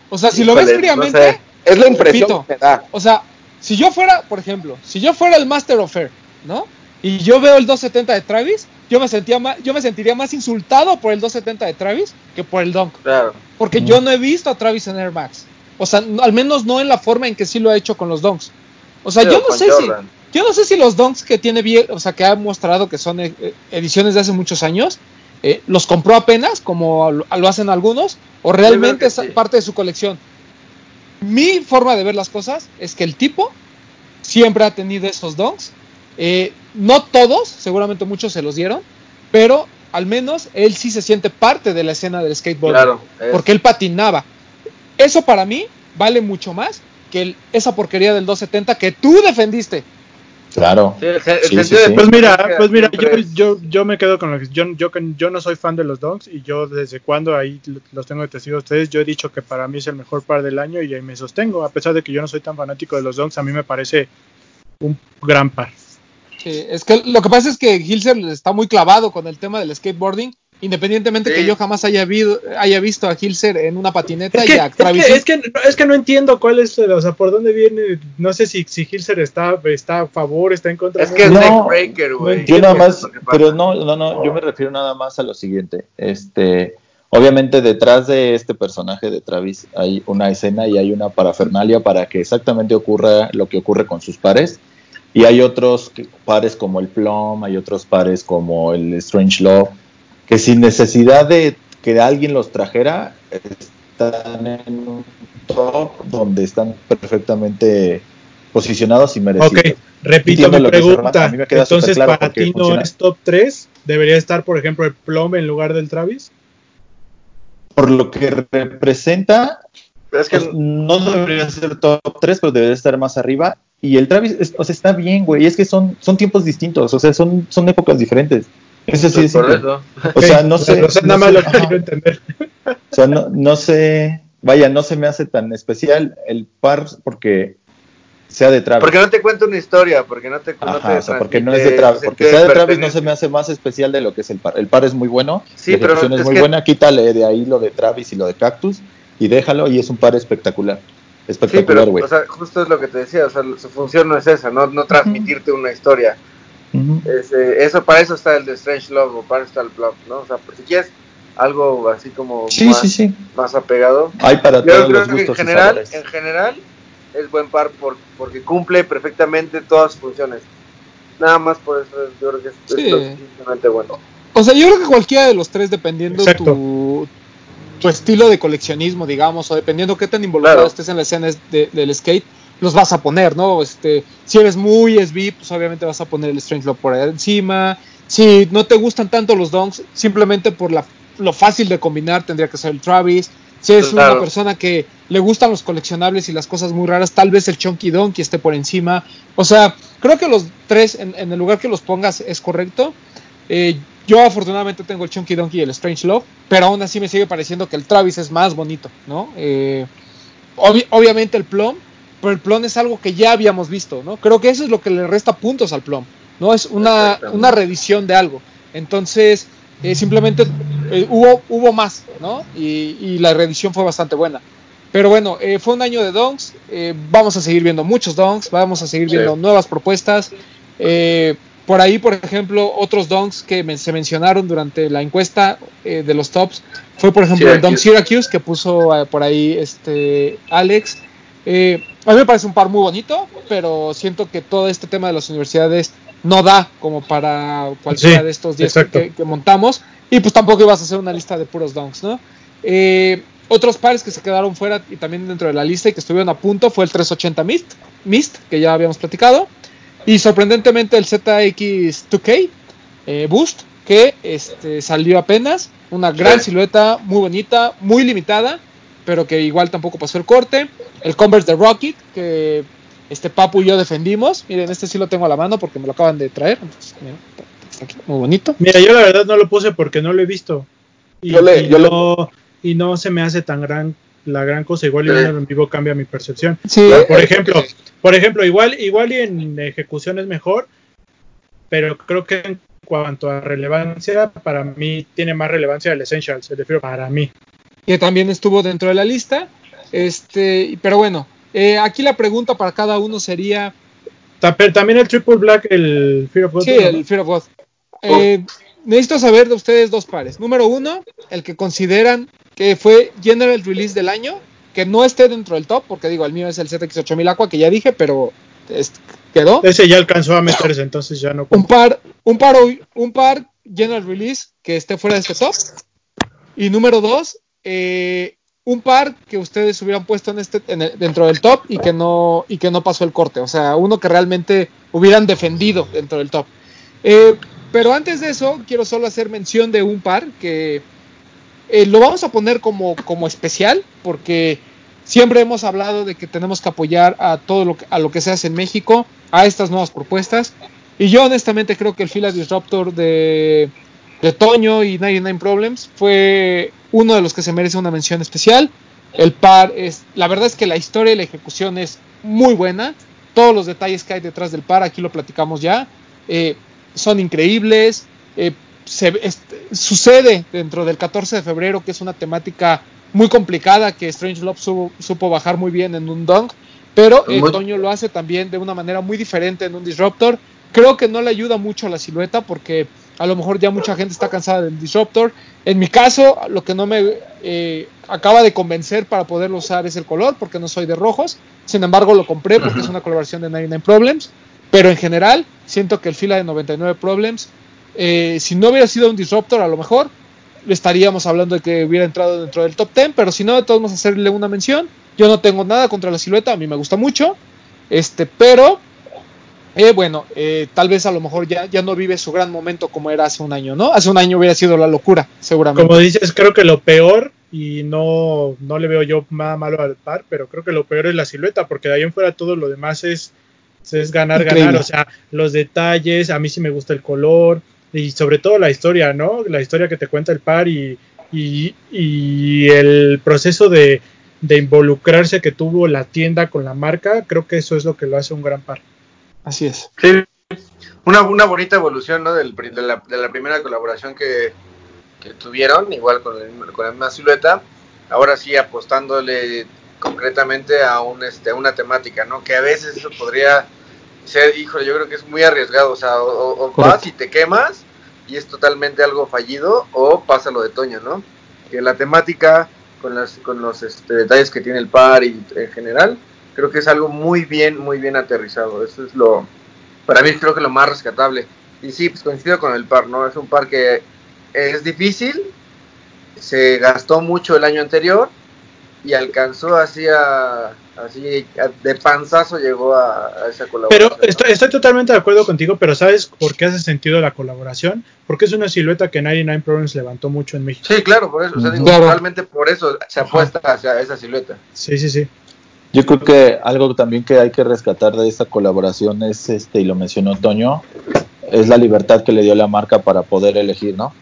O sea, si lo ves no fríamente, sé. Es la impresión Repito. que me da. o sea, si yo fuera, por ejemplo, si yo fuera el Master of Air, ¿no? Y yo veo el 270 de Travis, yo me sentía más, yo me sentiría más insultado por el 270 de Travis que por el Dunk. Claro. Porque yo no he visto a Travis en Air Max. O sea, no- al menos no en la forma en que sí lo ha hecho con los Donks. O sea, Sí, yo no sé si, yo no sé si los Donks que tiene bien, o sea, que ha mostrado que son eh, ediciones de hace muchos años, eh, los compró apenas, como lo, hacen algunos, o realmente es sí. parte de su colección. Mi forma de ver las cosas es que el tipo siempre ha tenido esos Donks. Eh, no todos, seguramente muchos se los dieron, pero al menos él sí se siente parte de la escena del skateboard Claro. porque él patinaba. Eso para mí vale mucho más que el- esa porquería del 270 que tú defendiste. Claro. Sí. Pues mira, pues mira, yo, yo, yo me quedo con lo que yo, yo, yo no soy fan de los donks y yo desde cuando ahí los tengo de testigo a ustedes, yo he dicho que para mí es el mejor par del año y ahí me sostengo, a pesar de que yo no soy tan fanático de los donks, a mí me parece un gran par. Sí, es que lo que pasa es que Hilser está muy clavado con el tema del skateboarding, independientemente Sí. que yo jamás haya, vido- haya visto a Hilser en una patineta Es y a es, Travis. que, es, que, es que no entiendo cuál es, o sea, por dónde viene, no sé si, si Hilser está, está a favor, está en contra. Es que es No, neckbreaker, güey. Yo nada más, es pero no, no, no, yo me refiero nada más a lo siguiente. Este, obviamente detrás de este personaje de Travis hay una escena y hay una parafernalia para que exactamente ocurra lo que ocurre con sus pares. Y hay otros pares como el Plum, hay otros pares como el Strange Love, que sin necesidad de que alguien los trajera, están en un top donde están perfectamente posicionados y merecidos. Ok, repito mi que pregunta. queda Entonces, claro para ti no funciona. es top 3, debería estar, por ejemplo, el Plum en lugar del Travis. por lo que representa, es que pues, no debería ser top 3, pero debería estar más arriba. Y el Travis, es- o sea, está bien, güey. Es que son, son tiempos distintos, o sea, son, son épocas diferentes. Eso sí es por simple. eso. O sea, no sé. no nada más sé, lo que quiero entender. O sea, no, no sé. Vaya, no se me hace tan especial el par porque sea de Travis. Porque no te cuenta una historia, porque no te no Ajá, te o sea, porque no es de Travis, porque sea de Travis no se me hace más especial de lo que es el par. El par es muy bueno, Sí, la pero ejecución es es muy que- buena, quítale de ahí lo de Travis y lo de Cactus y déjalo y es un par espectacular. Sí, Espectacular, pero güey. o sea, justo es lo que te decía, o sea, su función no es esa, no, no transmitirte una historia. Ujú. Es, eh, eso para eso está el de Strange Love o para eso está el Plum, ¿no? O sea, si quieres algo así como Sí, más, sí, sí. más apegado. Hay para Yo todos creo los que en gustos y general, en general es buen par por, porque cumple perfectamente todas sus funciones. Nada más por eso es- yo creo que es, suficientemente bueno. O sea, yo creo que cualquiera de los tres, dependiendo Exacto. tu, tu estilo de coleccionismo, digamos, o dependiendo qué tan involucrado Claro. estés en la escena de- del skate, los vas a poner, ¿no? Este, si eres muy SB, pues obviamente vas a poner el Strange Love por ahí encima. Si no te gustan tanto los donks, simplemente por la, lo fácil de combinar, tendría que ser el Travis. Si eres Claro. una persona que le gustan los coleccionables y las cosas muy raras, tal vez el Chunky Donkey esté por encima. O sea, creo que los tres, en, en el lugar que los pongas, es correcto. Eh, yo afortunadamente tengo el Chunky Donkey y el Strange Love, pero aún así me sigue pareciendo que el Travis es más bonito, ¿no? Eh, obvi- obviamente el Plum, pero el Plum es algo que ya habíamos visto, ¿no? Creo que eso es lo que le resta puntos al Plum, ¿no? Es una, una reedición de algo. Entonces, eh, simplemente eh, hubo, hubo más, ¿no? Y, y la reedición fue bastante buena. Pero bueno, eh, fue un año de donks. eh, vamos a seguir viendo muchos donks. Vamos a seguir Sí. viendo nuevas propuestas. Eh, por ahí, por ejemplo, otros donks que men- se mencionaron durante la encuesta eh, de los tops fue, por ejemplo, el Donk Syracuse que puso por ahí este Alex. Eh, a mí me parece un par muy bonito, pero siento que todo este tema de las universidades no da como para cualquiera Sí, de estos 10 exacto. que, que montamos. Y pues tampoco ibas a hacer una lista de puros donks, ¿no? Eh, otros pares que se quedaron fuera y también dentro de la lista y que estuvieron a punto fue el 380 Mist, Mist que ya habíamos platicado. Y sorprendentemente el ZX2K eh, Boost, que este, salió apenas. Una gran silueta, muy bonita, muy limitada. Pero que igual tampoco pasó el corte. El Converse de Rocket, que este Papu y yo defendimos. Miren, este sí lo tengo a la mano porque me lo acaban de traer. Entonces, mira, está aquí, muy bonito. Mira, yo la verdad no lo puse porque no lo he visto. Y, Yo le- y yo le- no, y no se me hace tan gran la gran cosa. Igual y Sí. en vivo cambia mi percepción. Sí, Por ejemplo, por ejemplo, igual, igual y en ejecución es mejor, pero creo que en cuanto a relevancia, para mí tiene más relevancia el Essentials, el de para mí. Que también estuvo dentro de la lista. Este, pero bueno, eh, aquí la pregunta para cada uno sería, También el Triple Black, el Fear of God. sí, el Fear of God. Eh, necesito saber de ustedes dos pares. Número uno, el que consideran que fue General Release del año, que no esté dentro del top, porque digo, el mío es el ZX8000 Aqua, que ya dije, pero es- quedó. Ese ya alcanzó a meterse, entonces ya no. Un par, un par, un par General Release que esté fuera de este top. Y número dos, eh, un par que ustedes hubieran puesto en este, dentro del top y que no y que no pasó el corte. O sea, uno que realmente hubieran defendido dentro del top. Eh, pero antes de eso, quiero solo hacer mención de un par que eh, lo vamos a poner como, como especial porque siempre hemos hablado de que tenemos que apoyar a todo lo que, a lo que se hace en México, a estas nuevas propuestas. Y yo honestamente creo que el Fila Disruptor de, de Toño y 99 Problems fue uno de los que se merece una mención especial. El par es, la verdad es que la historia y la ejecución es muy buena. Todos los detalles que hay detrás del par, aquí lo platicamos ya, eh, son increíbles. Eh, se, este, sucede dentro del 14 de febrero, que es una temática muy complicada que Strange Love supo, supo bajar muy bien en un dunk, pero eh, Toño lo hace también de una manera muy diferente en un Disruptor. Creo que no le ayuda mucho a la silueta porque a lo mejor ya mucha gente está cansada del Disruptor. En mi caso, lo que no me eh, acaba de convencer para poderlo usar es el color, porque no soy de rojos. Sin embargo, lo compré porque es una colaboración de 99 Problems. Pero en general, siento que el fila de 99 Problems, eh, si no hubiera sido un Disruptor, a lo mejor estaríamos hablando de que hubiera entrado dentro del top 10. Pero si no, de todos vamos a hacerle una mención. Yo no tengo nada contra la silueta, a mí me gusta mucho. Este, pero eh, bueno, eh, tal vez a lo mejor ya, ya no vive su gran momento como era hace un año, ¿no? Hace un año hubiera sido la locura, seguramente. Como dices, creo que lo peor, y no, no le veo yo nada malo al par, pero creo que lo peor es la silueta, porque de ahí en fuera todo lo demás es, es ganar, Increíble. ganar. O sea, los detalles, a mí sí me gusta el color, y sobre todo la historia, ¿no? La historia que te cuenta el par y, y, y el proceso de, de involucrarse que tuvo la tienda con la marca, creo que eso es lo que lo hace un gran par. Así es. Sí, una, una bonita evolución ¿no? Del de, la, de la primera colaboración que, que tuvieron, igual con, el- con la misma silueta, ahora sí apostándole concretamente a, un, este, una temática, ¿no? Que a veces eso podría ser, híjole, yo creo que es muy arriesgado, o sea, o, vas y te quemas y es totalmente algo fallido, o pasa lo de Toño, ¿no? Que la temática con, las, con los este, detalles que tiene el par y en general, creo que es algo muy bien, muy bien aterrizado. Eso es lo, para mí creo que lo más rescatable. Y sí, pues coincido con el par, ¿no? Es un par que es difícil, se gastó mucho el año anterior y alcanzó así a, así a- de panzazo llegó a, a esa colaboración. Pero ¿no? estoy, estoy totalmente de acuerdo contigo, pero ¿sabes por qué hace sentido la colaboración? Porque es una silueta que 99 Problems levantó mucho en México. Sí, claro, por eso, o sea, digo, Claro. realmente por eso se apuesta hacia esa silueta. Sí, sí, sí. Yo creo que algo también que hay que rescatar de esta colaboración es, este, y lo mencionó Toño, es la libertad que le dio la marca para poder elegir, ¿no?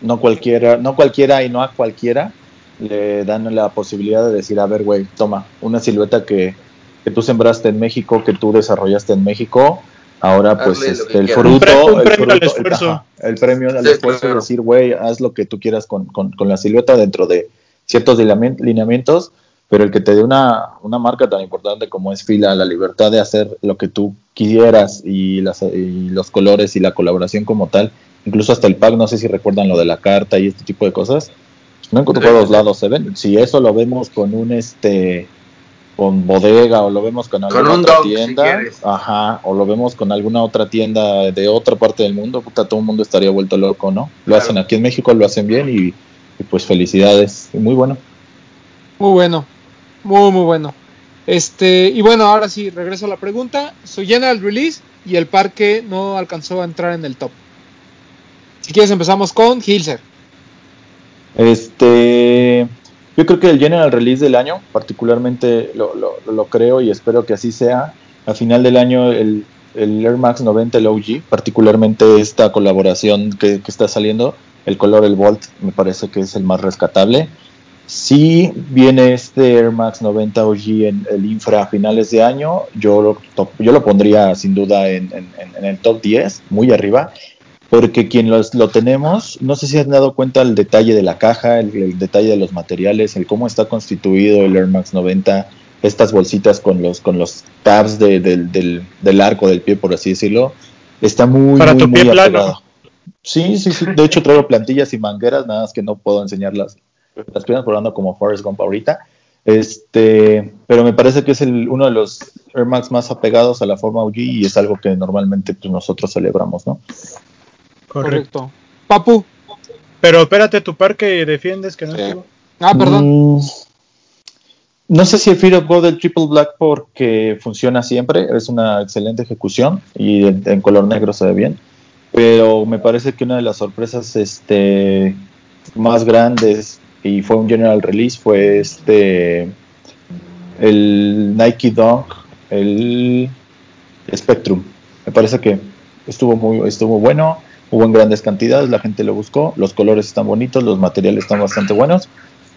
No cualquiera, no cualquiera y no a cualquiera le dan la posibilidad de decir, a ver, güey, toma, una silueta que, que tú sembraste en México, que tú desarrollaste en México, ahora pues Hazle este, el fruto, Un pre- un el, premio al fruto- esfuerzo. ajá, el premio al Sí, esfuerzo claro. es decir, güey, haz lo que tú quieras con, con, con la silueta dentro de ciertos lineamientos, pero el que te dé una, una marca tan importante como es Fila, la libertad de hacer lo que tú quieras y, las, y los colores y la colaboración como tal, incluso hasta el pack, no sé si recuerdan lo de la carta y este tipo de cosas, no en todos lados se ven. Si eso lo vemos con un este con bodega o lo vemos con alguna Con otra dog, tienda, ajá, o lo vemos con alguna otra tienda de otra parte del mundo, puta, todo el mundo estaría vuelto loco, ¿no? Lo Claro. hacen aquí en México, lo hacen bien y, y pues felicidades, y muy bueno. Muy bueno. Muy, muy bueno. Este, y bueno, ahora sí, regreso a la pregunta. Su General Release y el parque no alcanzó a entrar en el top. Si quieres empezamos con Hilser. Este, Yo creo que el General Release del año, particularmente lo, lo, lo creo y espero que así sea. A final del año el, el Air Max 90, el OG, particularmente esta colaboración que, que está saliendo, el color, el Volt, me parece que es el más rescatable. Si viene este Air Max 90 OG en el infra a finales de año, yo lo, top- yo lo pondría sin duda en, en- el top 10, muy arriba, porque quien los- lo tenemos, no sé si han dado cuenta el detalle de la caja, el, el detalle de los materiales, el cómo está constituido el Air Max 90, estas bolsitas con los, con los tabs de- del, del- del arco del pie, por así decirlo, está muy, Para muy, tu pie muy plano. Sí, sí, sí. De hecho, traigo plantillas y mangueras, nada más que no puedo enseñar las, piernas por ando como Forrest Gump ahorita. Este, pero me parece que es el, uno de los Air Max más apegados a la forma OG y es algo que normalmente pues, nosotros celebramos, ¿no? Correcto. Correcto. Papu. Pero espérate, tu par que defiendes que no Sí. estuvo. Ah, perdón. Mm, no sé si el Fear of God del Triple Black porque funciona siempre, es una excelente ejecución y en, en color negro se ve bien, pero me parece que una de las sorpresas este, más grandes y fue un general release fue este el Nike Dunk, el Spectrum. Me parece que estuvo muy estuvo bueno, hubo en grandes cantidades, la gente lo buscó, los colores están bonitos, los materiales están bastante buenos,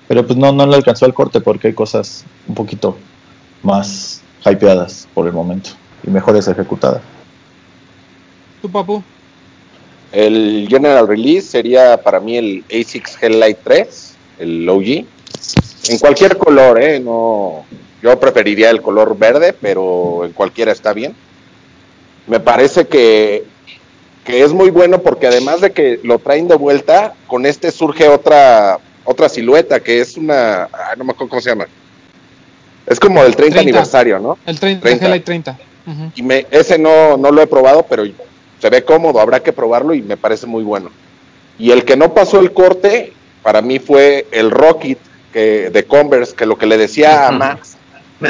pero pues no, no le alcanzó el corte porque hay cosas un poquito más hypeadas por el momento y mejores ejecutadas. Tu papu. El General Release sería para mí el ASICS Helllight 3, el OG. En cualquier color, ¿eh? No, yo preferiría el color verde, pero en cualquiera está bien. Me parece que, que es muy bueno porque además de que lo traen de vuelta, con este surge otra otra silueta que es una... ah, no me acuerdo cómo se llama. Es como del 30, 30. aniversario, ¿no? El 30, 30. Hellite 30. Ujú. Y me, ese no, no lo he probado, pero se ve cómodo, habrá que probarlo y me parece muy bueno. Y el que no pasó el corte, para mí fue el Rocket que, de Converse, que lo que le decía a Max,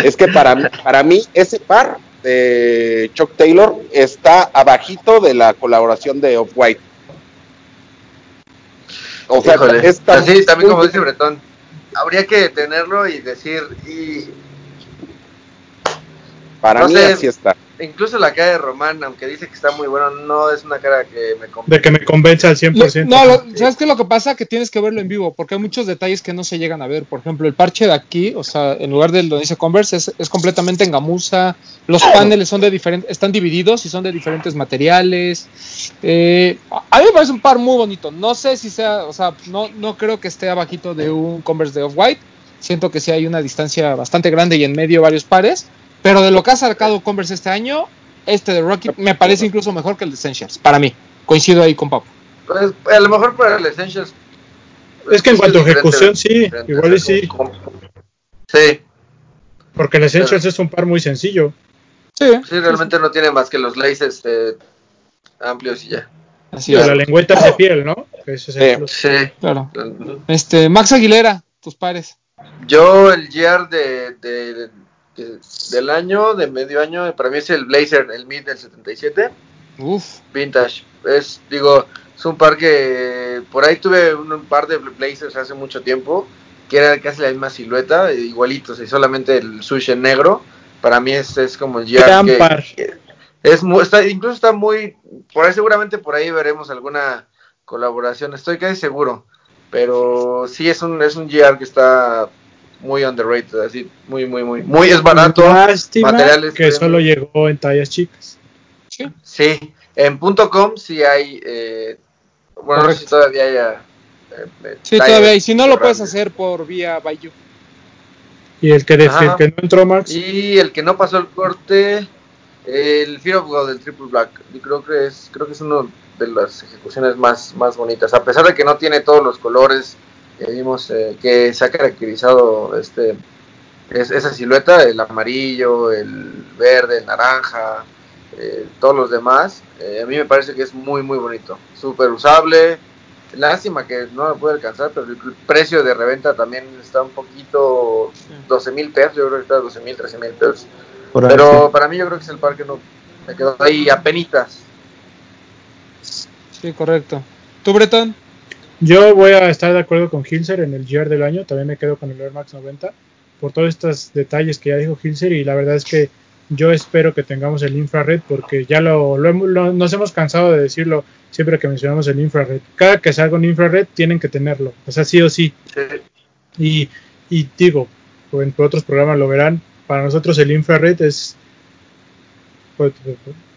es que para, para mí ese par de Chuck Taylor está abajito de la colaboración de Off-White. O sea, Híjole. es tan- Así también como dice Bretón, habría que tenerlo y decir, y para no mí sé. así está. Incluso la cara de Román, aunque dice que está muy bueno, no es una cara que me compre. De que me convence al Lo- 100%. no, lo- ¿sabes qué es lo que pasa? Que tienes que verlo en vivo, porque hay muchos detalles que no se llegan a ver. Por ejemplo, el parche de aquí, o sea, en lugar del donde dice Converse, es, es completamente en gamuza. Los paneles son de diferentes, están divididos y son de diferentes materiales. Eh, a a mí me parece un par muy bonito. No sé si sea, o sea, no, no creo que esté abajito de un Converse de Off-White. Siento que sí hay una distancia bastante grande y en medio varios pares. Pero de lo que ha sacado Converse este año, este de Rocky me parece incluso mejor que el de Essentials, para mí. Coincido ahí con Papo. Pues, a lo mejor para el Essentials. Es que en cuanto a ejecución, sí, igual y sí. Sí, Porque el Essentials es un par muy sencillo. Sí, sí, realmente no tiene más que los laces eh, amplios y ya. así Sí, es. la lengüeta es de piel, ¿no? Ese es Sí. Claro. Este, Max Aguilera, tus pares. Yo el GR de, de- de- del año, de medio año, para mí es el Blazer, el Mid del 77, Uf, vintage. Es, digo, es un par que por ahí tuve un, par de Blazers hace mucho tiempo, que era casi la misma silueta, eh, igualitos, y solamente el sushi en negro. Para mí es, es como el GR Gran que, par. que es muy, está, incluso está muy, por ahí seguramente por ahí veremos alguna colaboración, estoy casi seguro. Pero sí es un, es un GR que está muy underrated, así, muy, muy, muy, muy, es barato. Lástima materiales que premium. solo llegó en tallas chicas. sí. Sí, en .com sí hay, eh, bueno, no sé si todavía haya. eh, eh, Sí, todavía. Y si no lo puedes hacer por vía Bayou. Y el que, de- Ajá. el que no entró Max, Y el que no pasó el corte, el Fear of God del Triple Black. Yo creo que es, creo que es uno de las ejecuciones más, más bonitas. A pesar de que no tiene todos los colores que vimos eh, que se ha caracterizado este es, esa silueta, el amarillo, el verde, el naranja, eh, todos los demás, eh, a mí me parece que es muy muy bonito, súper usable. Lástima que no lo puede alcanzar, pero el precio de reventa también está un poquito 12 mil pesos, yo creo que está 12 mil, 13 mil pesos. Por Pero sí. para mí yo creo que es el par que no me quedó ahí a penitas. Sí, correcto. ¿Tú, Bretón? Yo voy a estar de acuerdo con Hilser en el GR del año, también me quedo con el Air Max 90 por todos estos detalles que ya dijo Hilser y la verdad es que yo espero que tengamos el infrared porque ya lo, lo, lo, nos hemos cansado de decirlo siempre que mencionamos el infrared. Cada que salga un infrared tienen que tenerlo, o sea, sí o sí. Y, y digo, en otros programas lo verán, para nosotros el infrared es, pues,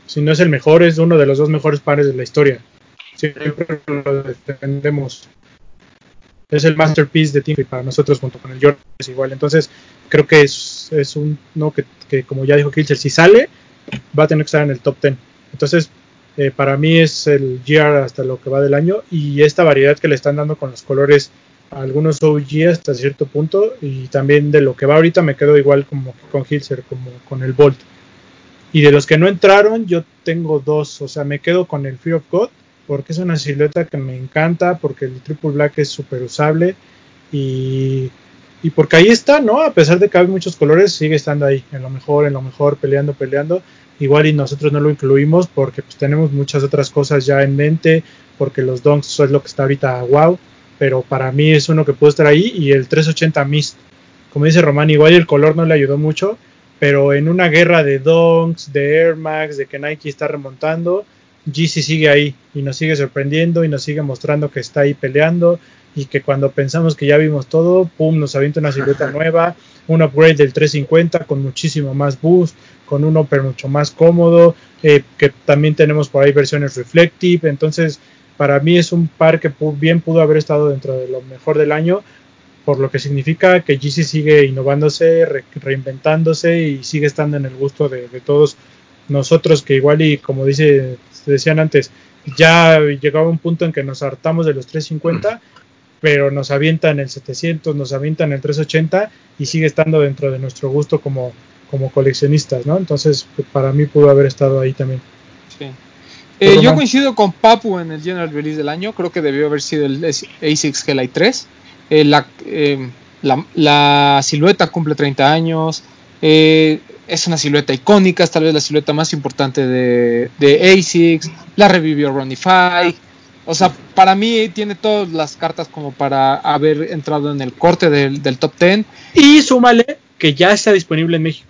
si no es el mejor, es uno de los dos mejores pares de la historia. Siempre lo defendemos. Es el masterpiece de Team para nosotros junto con el Jordan es igual. Entonces, creo que es, es un no que, que, como ya dijo Kilcher, si sale, va a tener que estar en el top 10. Entonces, eh, para mí es el GR hasta lo que va del año y esta variedad que le están dando con los colores a algunos OG hasta cierto punto y también de lo que va ahorita me quedo igual como con Hilser, como con el Bolt. Y de los que no entraron, yo tengo dos, o sea, me quedo con el Fear of God porque es una silueta que me encanta, porque el Triple Black es súper usable y, y porque ahí está, ¿no? A pesar de que hay muchos colores, sigue estando ahí, en lo mejor, en lo mejor, peleando, peleando. Igual y nosotros no lo incluimos porque pues tenemos muchas otras cosas ya en mente, porque los donks es lo que está ahorita wow, pero para mí es uno que puede estar ahí y el 380 Mist, como dice Román, igual el color no le ayudó mucho, pero en una guerra de donks, de Air Max, de que Nike está remontando, GC sigue ahí y nos sigue sorprendiendo y nos sigue mostrando que está ahí peleando y que cuando pensamos que ya vimos todo, pum, nos avienta una silueta nueva, un upgrade del 350 con muchísimo más boost, con un upper mucho más cómodo, eh, que también tenemos por ahí versiones reflective, entonces para mí es un par que bien pudo haber estado dentro de lo mejor del año, por lo que significa que GC sigue innovándose, re reinventándose y sigue estando en el gusto de, de todos nosotros que igual y como dice decían antes, ya llegaba un punto en que nos hartamos de los 350, pero nos avientan el 700, nos avientan el 380 y sigue estando dentro de nuestro gusto como, como coleccionistas, ¿no? Entonces, para mí pudo haber estado ahí también. Sí. Eh, yo coincido con Papu en el General Release del año, creo que debió haber sido el ASICS Hellite 3. Eh, la, eh, la, la, silueta cumple 30 años, eh, es una silueta icónica, es tal vez la silueta más importante de, de ASICS, la revivió Ronnie Five. O sea, para mí tiene todas las cartas como para haber entrado en el corte del, del top 10. Y súmale que ya está disponible en México.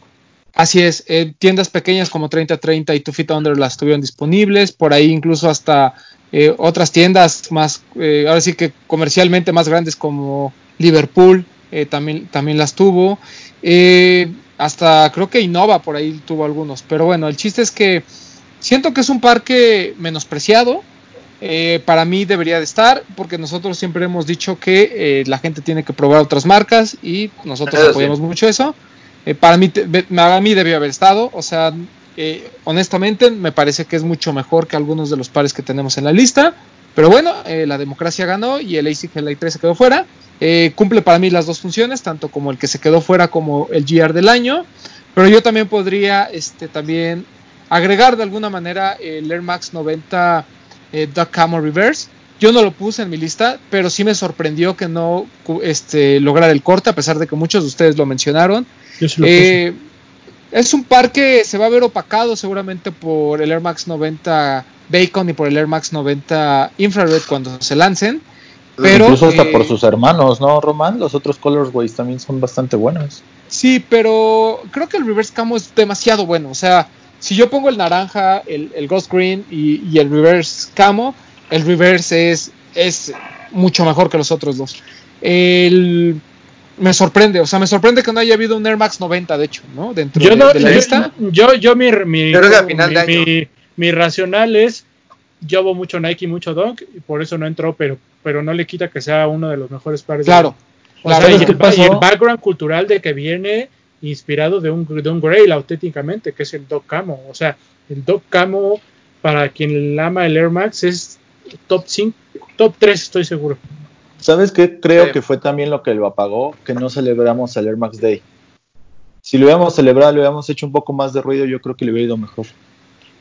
Así es, eh, tiendas pequeñas como 3030 y Two Feet Under las tuvieron disponibles, por ahí incluso hasta eh, otras tiendas más, eh, ahora sí que comercialmente más grandes como Liverpool también, también las tuvo. Eh, hasta creo que Innova por ahí tuvo algunos. Pero bueno, el chiste es que siento que es un parque menospreciado. Eh, para mí debería de estar, porque nosotros siempre hemos dicho que eh, la gente tiene que probar otras marcas y nosotros eso apoyamos sí. mucho eso. Eh, para, mí, para mí debió haber estado, o sea, eh, honestamente me parece que es mucho mejor que algunos de los pares que tenemos en la lista. Pero bueno, eh, la democracia ganó y el ASIC Light 3 se quedó fuera. Eh, cumple para mí las dos funciones, tanto como el que se quedó fuera como el GR del año. Pero yo también podría este, también agregar de alguna manera el Air Max 90 eh, Duck Camo Reverse. Yo no lo puse en mi lista, pero sí me sorprendió que no este, lograra el corte, a pesar de que muchos de ustedes lo mencionaron. Yo sí lo puse. es un par que se va a ver opacado seguramente por el Air Max 90 Bacon y por el Air Max 90 Infrared cuando se lancen. Pero, Incluso hasta eh, por sus hermanos, ¿no, Román? Los otros colorways también son bastante buenos. Sí, pero creo que el reverse camo es demasiado bueno. O sea, si yo pongo el naranja, el, el ghost green y, y, el reverse camo, el reverse es, es mucho mejor que los otros dos. El, me sorprende, o sea, me sorprende que no haya habido un Air Max 90, de hecho, ¿no? Dentro yo de, no, de la yo, lista. Yo, yo mi, mi, Pero es a final mi, de año. mi, mi racional es yo hago mucho Nike y mucho Dunk y por eso no entró, pero, pero no le quita que sea uno de los mejores pares. Claro. De o claro, sea, y, el, y, el, background cultural de que viene inspirado de un, de un Grail auténticamente, que es el Doc Camo. O sea, el Doc Camo, para quien ama el Air Max, es top 5, top 3, estoy seguro. ¿Sabes qué? Creo sí. que fue también lo que lo apagó, que no celebramos el Air Max Day. Si lo hubiéramos celebrado, le hubiéramos hecho un poco más de ruido, yo creo que le hubiera ido mejor.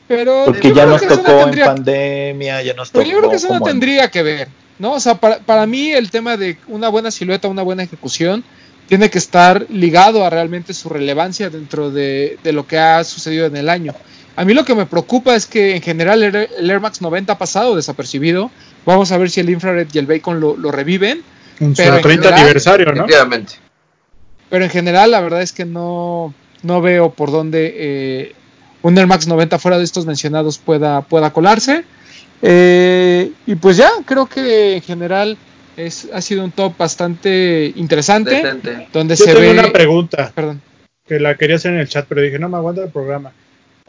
Pero Porque ya nos tocó no tendría, en pandemia, ya nos tocó. Pero yo creo que eso no tendría en... que ver, ¿no? O sea, para, para, mí el tema de una buena silueta, una buena ejecución, tiene que estar ligado a realmente su relevancia dentro de, de lo que ha sucedido en el año. A mí lo que me preocupa es que en general el, Air Max 90 ha pasado desapercibido. Vamos a ver si el Infrared y el Bacon lo, lo reviven. Un Pero en 30 general, aniversario, ¿no? Efectivamente. Pero en general, la verdad es que no, no veo por dónde eh, un Air Max 90 fuera de estos mencionados pueda, pueda colarse. Eh, y pues ya, creo que en general es, ha sido un top bastante interesante. Decente. Donde Yo se tengo ve. una pregunta Perdón. que la quería hacer en el chat, pero dije, no me aguanta el programa.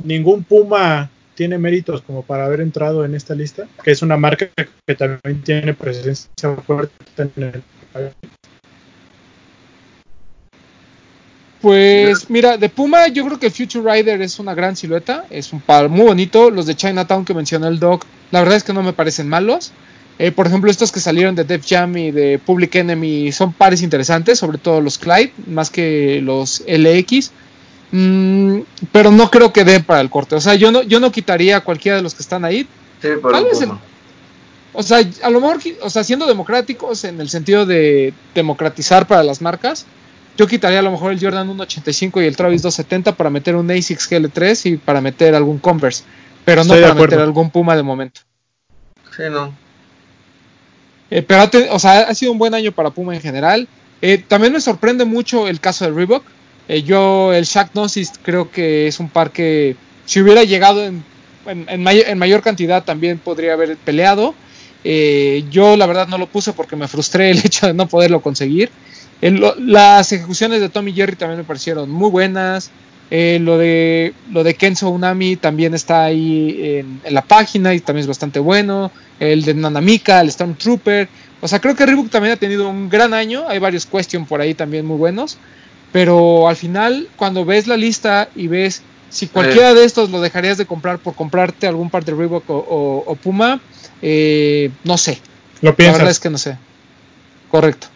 ¿Ningún Puma tiene méritos como para haber entrado en esta lista? Que es una marca que también tiene presencia fuerte en el país. Pues mira, de Puma yo creo que el Future Rider es una gran silueta, es un par muy bonito. Los de Chinatown que mencionó el Doc, la verdad es que no me parecen malos. Eh, por ejemplo, estos que salieron de Def Jam y de Public Enemy son pares interesantes, sobre todo los Clyde, más que los LX. Mm, pero no creo que den para el corte. O sea, yo no, yo no quitaría a cualquiera de los que están ahí. Sí, por Tal vez Puma. O sea, a lo mejor, o sea, siendo democráticos en el sentido de democratizar para las marcas, yo quitaría a lo mejor el Jordan 185 y el Travis 270 para meter un ASICS GL3 y para meter algún Converse, pero no Estoy para meter algún Puma de momento. Sí, no. Eh, pero o sea, ha sido un buen año para Puma en general. Eh, también me sorprende mucho el caso de Reebok. Eh, yo, el Shaq Gnosis, creo que es un par que si hubiera llegado en, en- en may- en mayor cantidad también podría haber peleado. Eh, yo, la verdad, no lo puse porque me frustré el hecho de no poderlo conseguir. El- lo- las ejecuciones de Tommy Jerry también me parecieron muy buenas. Eh, lo de lo de Kenzo Unami también está ahí en, en la página y también es bastante bueno. El de Nanamika, el Stormtrooper. O sea, creo que Reebok también ha tenido un gran año. Hay varios question por ahí también muy buenos. Pero al final, cuando ves la lista y ves si cualquiera de estos lo dejarías de comprar por comprarte algún par de Reebok o, o- o Puma, eh, no sé. ¿Lo La verdad piensas? es que no sé. Correcto.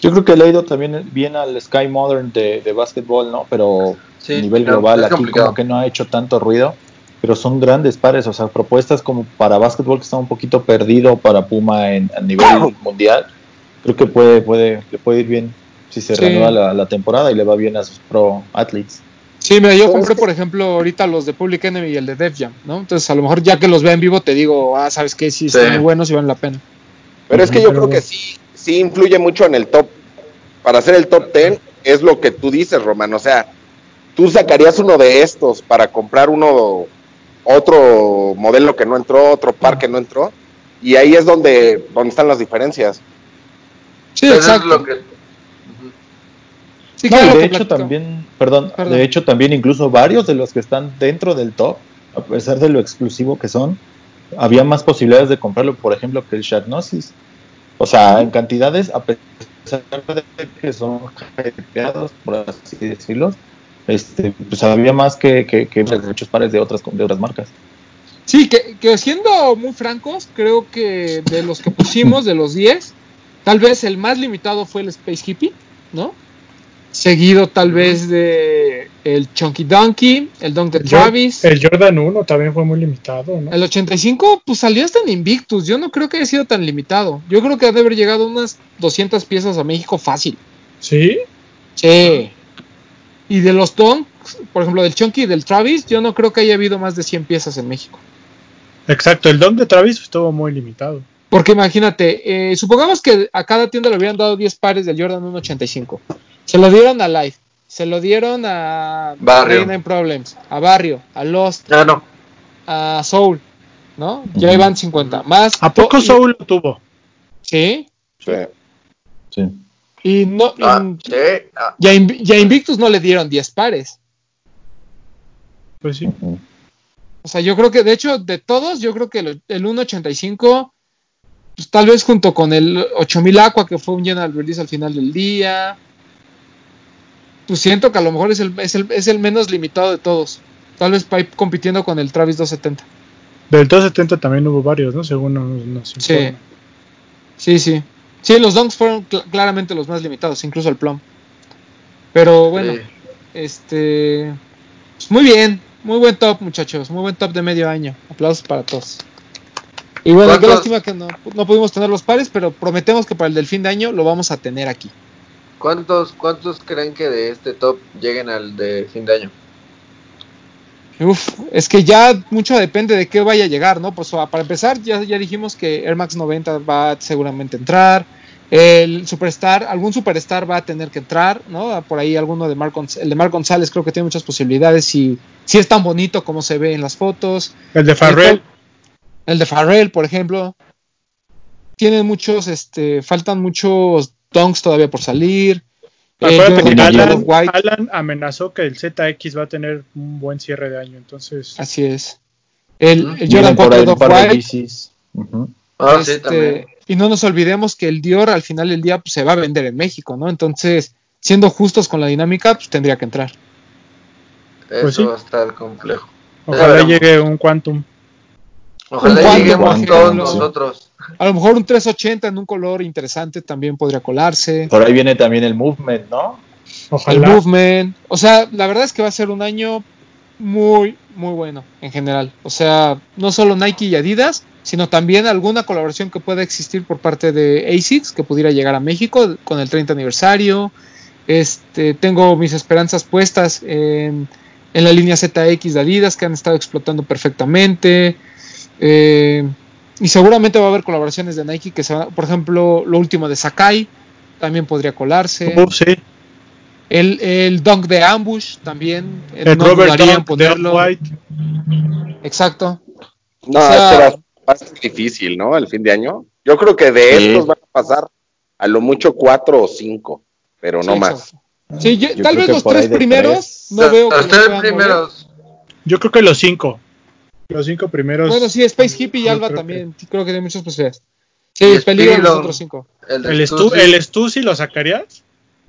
Yo creo que le ha ido también bien al Sky Modern de, de básquetbol, ¿no? Pero Sí, a nivel global aquí complicado. como que no ha hecho tanto ruido. Pero son grandes pares, o sea, propuestas como para básquetbol que está un poquito perdido para Puma en, a nivel mundial. Creo que puede, puede, le puede ir bien si se Sí. reanuda la, la temporada y le va bien a sus pro athletes. Sí, mira, yo compré, por ejemplo, ahorita los de Public Enemy y el de Def Jam, ¿no? Entonces, a lo mejor ya que los vea en vivo, te digo, ah, ¿sabes qué? Sí, están Sí. muy buenos y valen la pena. Pero es que yo creo que sí, sí influye mucho en el top. Para hacer el top 10 es lo que tú dices, Román. O sea, tú sacarías uno de estos para comprar uno, otro modelo que no entró, otro par que no entró. Y ahí es donde, donde están las diferencias. Sí, Entonces, exacto. es lo que... Ujú. Sí, No, claro y que de hecho también, perdón, Perdón. de hecho también incluso varios de los que están dentro del top, a pesar de lo exclusivo que son, había más posibilidades de comprarlo, por ejemplo, que el Shatnosis. O sea, en cantidades, a pesar de que son hypeados, por así decirlo, este, pues había más que, que, muchos pares de otras, de otras marcas. Sí, que, que siendo muy francos, creo que de los que pusimos, de los 10, tal vez el más limitado fue el Space Hippie, ¿no? Seguido tal vez de el Chunky Donkey, el Dunk de El Travis. El Jordan 1 también fue muy limitado, ¿no? El 85, pues salió hasta en Invictus. Yo no creo que haya sido tan limitado. Yo creo que ha de haber llegado unas 200 piezas a México fácil. ¿Sí? Sí. Y de los Donks, por ejemplo, del Chunky y del Travis, yo no creo que haya habido más de 100 piezas en México. Exacto, el Dunk de Travis estuvo muy limitado. Porque imagínate, eh, supongamos que a cada tienda le hubieran dado 10 pares del Jordan 185. Se lo dieron a Life, se lo dieron a Barrio. 99 Problems, a Barrio, a Lost, Ah, no. a Soul, ¿no? Ya iban 50. Más. ¿A poco Soul lo tuvo? Sí. Sí. Sí. Y no. y- Ah, sí. Ah, y a Inv- y a Invictus no le dieron 10 pares. Pues sí. O sea, yo creo que, de hecho, de todos, yo creo que el, el 1.85, pues tal vez junto con el 8000 Aqua, que fue un general release al final del día, pues siento que a lo mejor es el, es el, es el menos limitado de todos. Tal vez para ir compitiendo con el Travis 270. Del 270 también hubo varios, ¿no? Según nos, nos Sí. informa. Sí, sí. Sí, los Dunks fueron cl- claramente los más limitados, incluso el Plum. Pero bueno, sí. este. pues muy bien, muy buen top, muchachos. Muy buen top de medio año. Aplausos para todos. Y bueno, qué lástima que no, no pudimos tener los pares, pero prometemos que para el del fin de año lo vamos a tener aquí. ¿Cuántos, ¿Cuántos creen que de este top lleguen al de fin de año? Uf, es que ya mucho depende de qué vaya a llegar, ¿no? Pues para empezar, ya, ya dijimos que Air Max 90 va a seguramente entrar. El Superstar, algún Superstar va a tener que entrar, ¿no? Por ahí alguno de Mark González, el de Mark González creo que tiene muchas posibilidades y si es tan bonito como se ve en las fotos. El de Farrell. El de Farrell, por ejemplo. Tienen muchos, este, faltan muchos donks todavía por salir. Eh, Alan, Alan, amenazó que el ZX va a tener un buen cierre de año, entonces. Así es. El, el Jordan 4 de White. Ah, sí, este, y no nos olvidemos que el Dior al final del día pues, se va a vender en México, ¿no? Entonces, siendo justos con la dinámica, pues tendría que entrar. Eso pues sí. va a estar complejo. Ojalá llegue un Quantum. Ojalá lleguemos todos nosotros. A lo mejor un 380 en un color interesante también podría colarse. Por ahí viene también el movement, ¿no? Ojalá. El movement. O sea, la verdad es que va a ser un año muy, muy bueno en general. O sea, no solo Nike y Adidas, sino también alguna colaboración que pueda existir por parte de ASICS que pudiera llegar a México con el 30 aniversario. Este, tengo mis esperanzas puestas en, en la línea ZX de Adidas que han estado explotando perfectamente. Eh, y seguramente va a haber colaboraciones de Nike que se por ejemplo, lo último de Sakai también podría colarse. Uh, sí. El, el Dunk de Ambush también. El no Robert Dunk ponerlo. White. Exacto. No, o sea, este va, a ser difícil, ¿no? El fin de año. Yo creo que de sí. estos van a pasar a lo mucho cuatro o cinco, pero no Sí, más. Sí, yo- Yo tal vez los tres primeros tres. no veo Los los tres mover. primeros. Yo creo que los cinco. Los cinco primeros. Bueno, sí, Space Hippie y Alba creo también. Creo que tiene muchas posibilidades. Sí, Y peligran los otros cinco. El, El Stu, Stussy. el Stussy lo sacarías.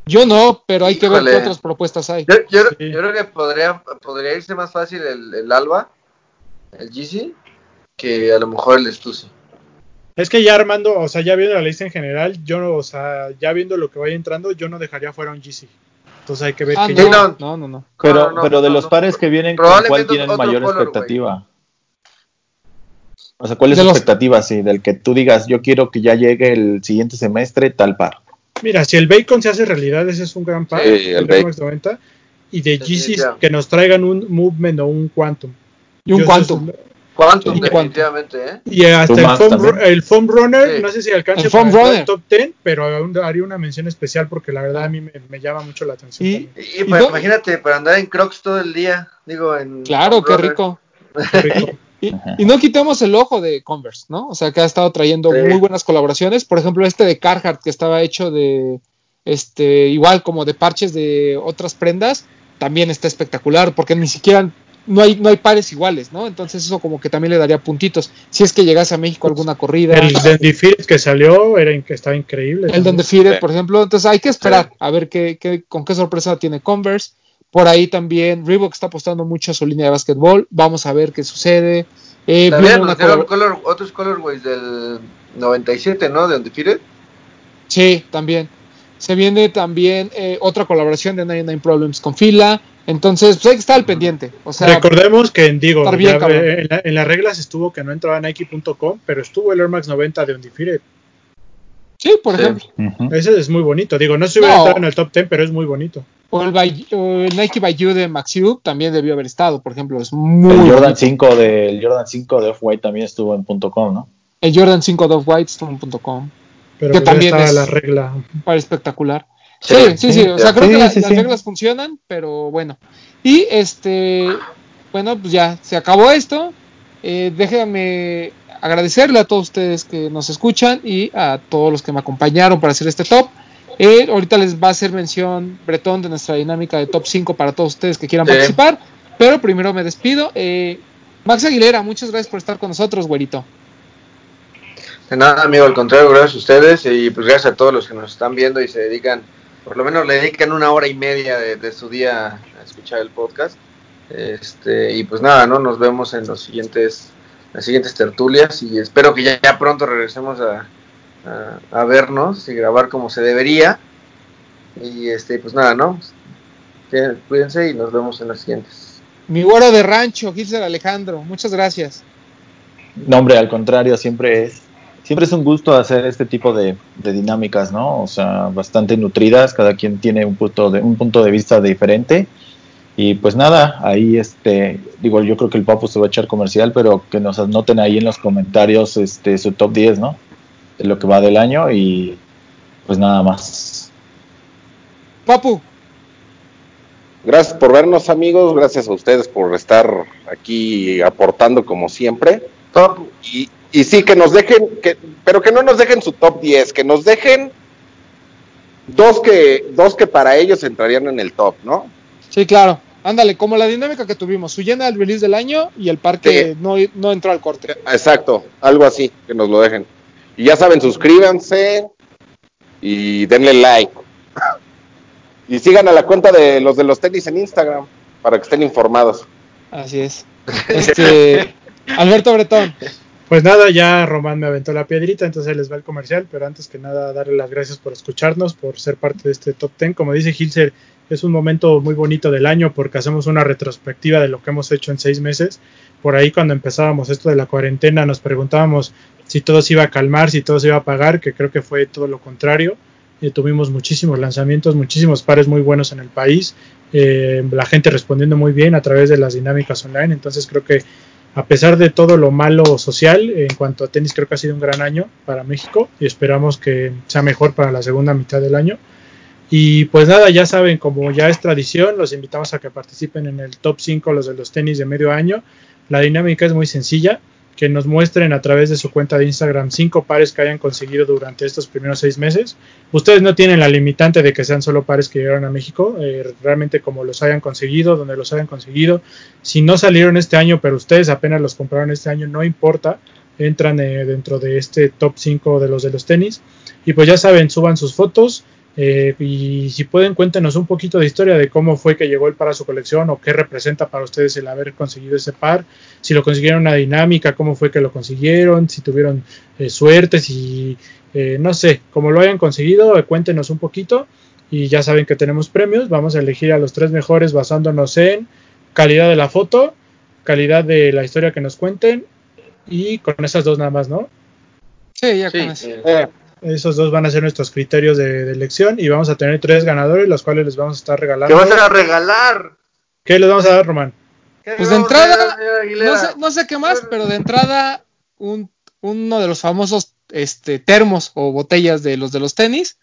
Yo no, pero hay que ver qué otras propuestas hay. Yo, yo- Sí. yo creo que podría, podría irse más fácil el, el Alba, el GC, que a lo mejor el Stussy. Es que ya armando, o sea, ya viendo la lista en general, yo no, o sea, ya viendo lo que vaya entrando, yo no dejaría fuera un GC. Entonces hay que ver Ah, que no, ya- no. no. Pero, No, no, pero de no, los no. pares que vienen, ¿con Probablemente ¿cuál tienen mayor color, expectativa? O sea, ¿cuál es su los- expectativa? Sí, del que tú digas, yo quiero que ya llegue el siguiente semestre tal par. Mira, si el Bacon se hace realidad, ese es un gran par. Sí, el Bacon. Max 90. Y de ya. que nos traigan un Movement o un Quantum. Y un Yo Quantum. Quantum, Sí, definitivamente, ¿eh? Y hasta el foam, el foam Runner, Sí. no sé si alcance El al top 10, pero haría una mención especial porque la verdad a mí me, me llama mucho la atención. Y- pues, imagínate, para andar en Crocs todo el día, digo, en... Claro, qué rico. Qué rico. Y, y no quitemos el ojo de Converse, ¿no? O sea, que ha estado trayendo Sí. muy buenas colaboraciones. Por ejemplo, este de Carhartt, que estaba hecho de, este, igual como de parches de otras prendas, también está espectacular, porque ni siquiera no hay, no hay pares iguales, ¿no? Entonces eso como que también le daría puntitos. Si es que llegase a México alguna corrida. El Dandy Field que salió era, in- que estaba increíble. El Fire, por ejemplo. Entonces hay que esperar a ver qué, qué- con qué sorpresa tiene Converse. Por ahí también Reebok está apostando mucho a su línea de básquetbol. Vamos a ver qué sucede. Eh, También color, otros colorways del 97, ¿no? De Undefeated. Sí, también. Se viene también eh, otra colaboración de 99 Problems con Fila. Entonces, pues hay que estar al pendiente. O sea, Recordemos que en Digo, bien, ya, eh, en, la- en las reglas estuvo que no entraba Nike.com, pero estuvo el Air Max 90 de Undefeated. sí, por Sí. ejemplo. Ese es muy bonito. Digo, no se hubiera No. entrado en el top 10, pero es muy bonito. O el, By- o el Nike by You de Maxiu también debió haber estado, por ejemplo. Es muy el Jordan bonito. 5 de, el Jordan 5 de Off-White también estuvo en .com, ¿no? El Jordan 5 Dove White Stone.com. Pero Que pues ya también es- la regla. para espectacular. Sí, Sí, sí, O sea, creo Sí, que la- sí, las sí. reglas funcionan, pero bueno. Y este, bueno, pues ya se acabó esto. Eh, déjenme agradecerle a todos ustedes que nos escuchan y a todos los que me acompañaron para hacer este top. Eh, ahorita les va a hacer mención Bretón de nuestra dinámica de top 5 para todos ustedes que quieran Sí. participar. Pero primero me despido. Eh, Max Aguilera, muchas gracias por estar con nosotros, güerito. De nada, amigo, al contrario, gracias a ustedes y pues gracias a todos los que nos están viendo y se dedican, por lo menos le dedican una hora y media de, de su día a escuchar el podcast. Este, y pues nada, ¿no? Nos vemos en los siguientes, las siguientes tertulias y espero que ya, ya pronto regresemos a, a, a vernos y grabar como se debería. Y este, pues nada, ¿no? Que- Cuídense y nos vemos en las siguientes. Mi güero de rancho, Gilser Alejandro, muchas gracias. No, hombre, al contrario, siempre es, siempre es un gusto hacer este tipo de, de dinámicas, ¿no? O sea, bastante nutridas, cada quien tiene un punto de, un punto de vista diferente Y pues nada, ahí este, digo, yo creo que el Papu se va a echar comercial, pero que nos anoten ahí en los comentarios este su top 10, ¿no? De lo que va del año y pues nada más. Papu, Gracias por vernos, amigos. Gracias a ustedes por estar aquí aportando como siempre. Top. Y, y sí, que nos dejen, que, pero que no nos dejen su top 10, que nos dejen dos que, dos que para ellos entrarían en el top, ¿no? sí, claro. Ándale, como la dinámica que tuvimos, su llena del release del año y el par que Sí. no, no entró al corte. Exacto, algo así, que nos lo dejen. Y ya saben, suscríbanse y denle like. Y sigan a la cuenta de los de los tenis en Instagram para que estén informados. Así es. Este, Alberto Bretón, Pues nada, ya Román me aventó la piedrita, entonces les va el comercial, pero antes que nada darle las gracias por escucharnos, por ser parte de este top 10. Como dice Gilser, es un momento muy bonito del año porque hacemos una retrospectiva de lo que hemos hecho en seis meses. Por ahí cuando empezábamos esto de la cuarentena nos preguntábamos si todo se iba a calmar, si todo se iba a apagar, que creo que fue todo lo contrario. Eh, tuvimos muchísimos lanzamientos, muchísimos pares muy buenos en el país, eh, la gente respondiendo muy bien a través de las dinámicas online, entonces creo que a pesar de todo lo malo social, en cuanto a tenis creo que ha sido un gran año para México y esperamos que sea mejor para la segunda mitad del año. Y pues nada, ya saben, como ya es tradición, los invitamos a que participen en el top 5 los de los tenis de medio año. La dinámica es muy sencilla, que nos muestren a través de su cuenta de Instagram cinco pares que hayan conseguido durante estos primeros seis meses. Ustedes no tienen la limitante de que sean solo pares que llegaron a México, eh, realmente como los hayan conseguido, donde los hayan conseguido. Si no salieron este año, pero ustedes apenas los compraron este año, no importa, entran eh, dentro de este top 5 de los de los tenis. Y pues ya saben, suban sus fotos, eh, y si pueden, cuéntenos un poquito de historia de cómo fue que llegó el par a su colección o qué representa para ustedes el haber conseguido ese par. Si lo consiguieron una dinámica, cómo fue que lo consiguieron, si tuvieron eh, suerte, si eh, no sé, como lo hayan conseguido, eh, cuéntenos un poquito. Y ya saben que tenemos premios. Vamos a elegir a los tres mejores basándonos en calidad de la foto, calidad de la historia que nos cuenten y con esas dos nada más, ¿no? sí, ya Sí, con eso. Esos dos van a ser nuestros criterios de, de elección y vamos a tener tres ganadores, los cuales les vamos a estar ¿Qué regalando. vas a regalar? ¿Qué les vamos a dar, Román? ¿Qué Pues de entrada? No sé, no sé qué más, pero de entrada, un, uno de los famosos este, termos o botellas de los de los tenis.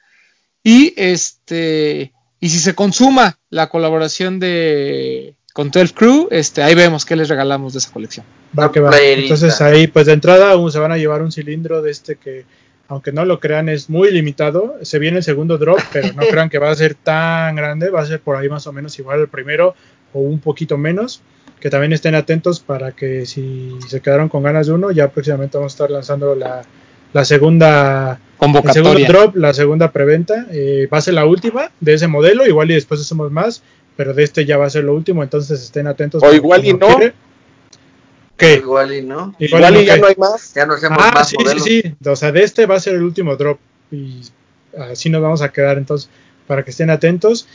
Y este y si se consuma la colaboración de con 12 Crew, este, ahí vemos qué les regalamos de esa colección. Va que va. Playerita. Entonces ahí, pues de entrada, un- se van a llevar un cilindro de este que, aunque no lo crean, es muy limitado. Se viene el segundo drop, pero no crean que va a ser tan grande. Va a ser por ahí más o menos igual al primero o un poquito menos. Que también estén atentos para que si se quedaron con ganas de uno, ya próximamente vamos a estar lanzando la, la segunda el segundo Convocatoria. drop, la segunda preventa, eh, va a ser la última de ese modelo, igual y después hacemos más, pero de este ya va a ser lo último, entonces estén atentos. O igual y no. quiere- ¿Qué? Igual y no. igual y ya no hay más. Ya no hacemos Ah, más sí, modelos. sí, sí, o sea, de este va a ser el último drop y así nos vamos a quedar entonces para que estén atentos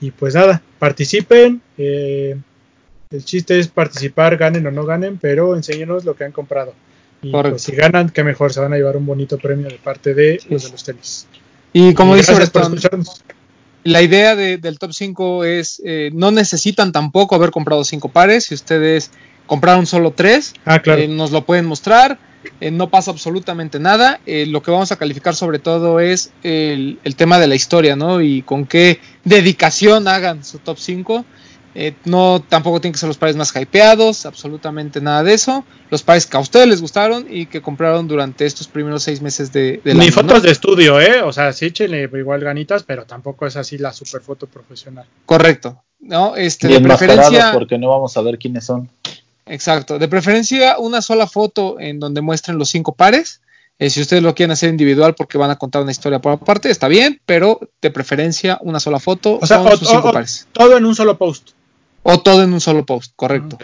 y pues nada, participen. eh, el chiste es participar, ganen o no ganen, pero enséñenos lo que han comprado. Y pues si ganan, qué mejor, se van a llevar un bonito premio de parte de los de los tenis. Y como Y dice gracias por Bretón, escucharnos. la idea de- del top 5 es, eh, no necesitan tampoco haber comprado 5 pares, si ustedes compraron solo 3, Ah, claro. eh, nos lo pueden mostrar, eh, no pasa absolutamente nada, eh, lo que vamos a calificar sobre todo es el, el tema de la historia, ¿no? Y con qué dedicación hagan su top 5. Eh, no, tampoco tienen que ser los pares más hypeados, absolutamente nada de eso. Los pares que a ustedes les gustaron y que compraron durante estos primeros seis meses de, del Ni año, fotos ¿no? de estudio, ¿eh? O sea, sí échenle igual ganitas, pero tampoco es así la super foto profesional. Correcto. ¿no? Este, Y de preferencia, porque no vamos a ver quiénes son. Exacto, de preferencia una sola foto en donde muestren los cinco pares. Eh, si ustedes lo quieren hacer individual porque van a contar una historia por aparte, está bien, pero de preferencia una sola foto O sea, con o- sus cinco o- pares. Todo en un solo post. O todo en un solo post, correcto.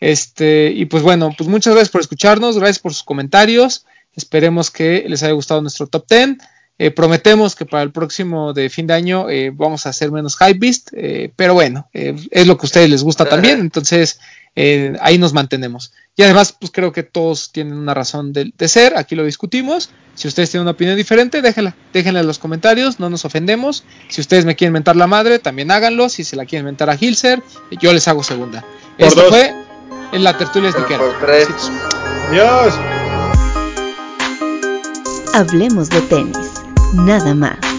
Este, y pues bueno, pues muchas gracias por escucharnos, gracias por sus comentarios. Esperemos que les haya gustado nuestro top 10. Eh, prometemos que para el próximo de fin de año eh, vamos a hacer menos hypebeast, eh, pero bueno, eh, es lo que a ustedes les gusta también, entonces eh, ahí nos mantenemos. Y además, pues creo que todos tienen una razón de, de ser, aquí lo discutimos. Si ustedes tienen una opinión diferente, déjenla, déjenla en los comentarios, no nos ofendemos. Si ustedes me quieren mentar la madre, también háganlo. Si se la quieren mentar a Hilser, yo les hago segunda. Por Esto dos. fue en la tertulia de Por tres. Adiós. Hablemos de tenis, nada más.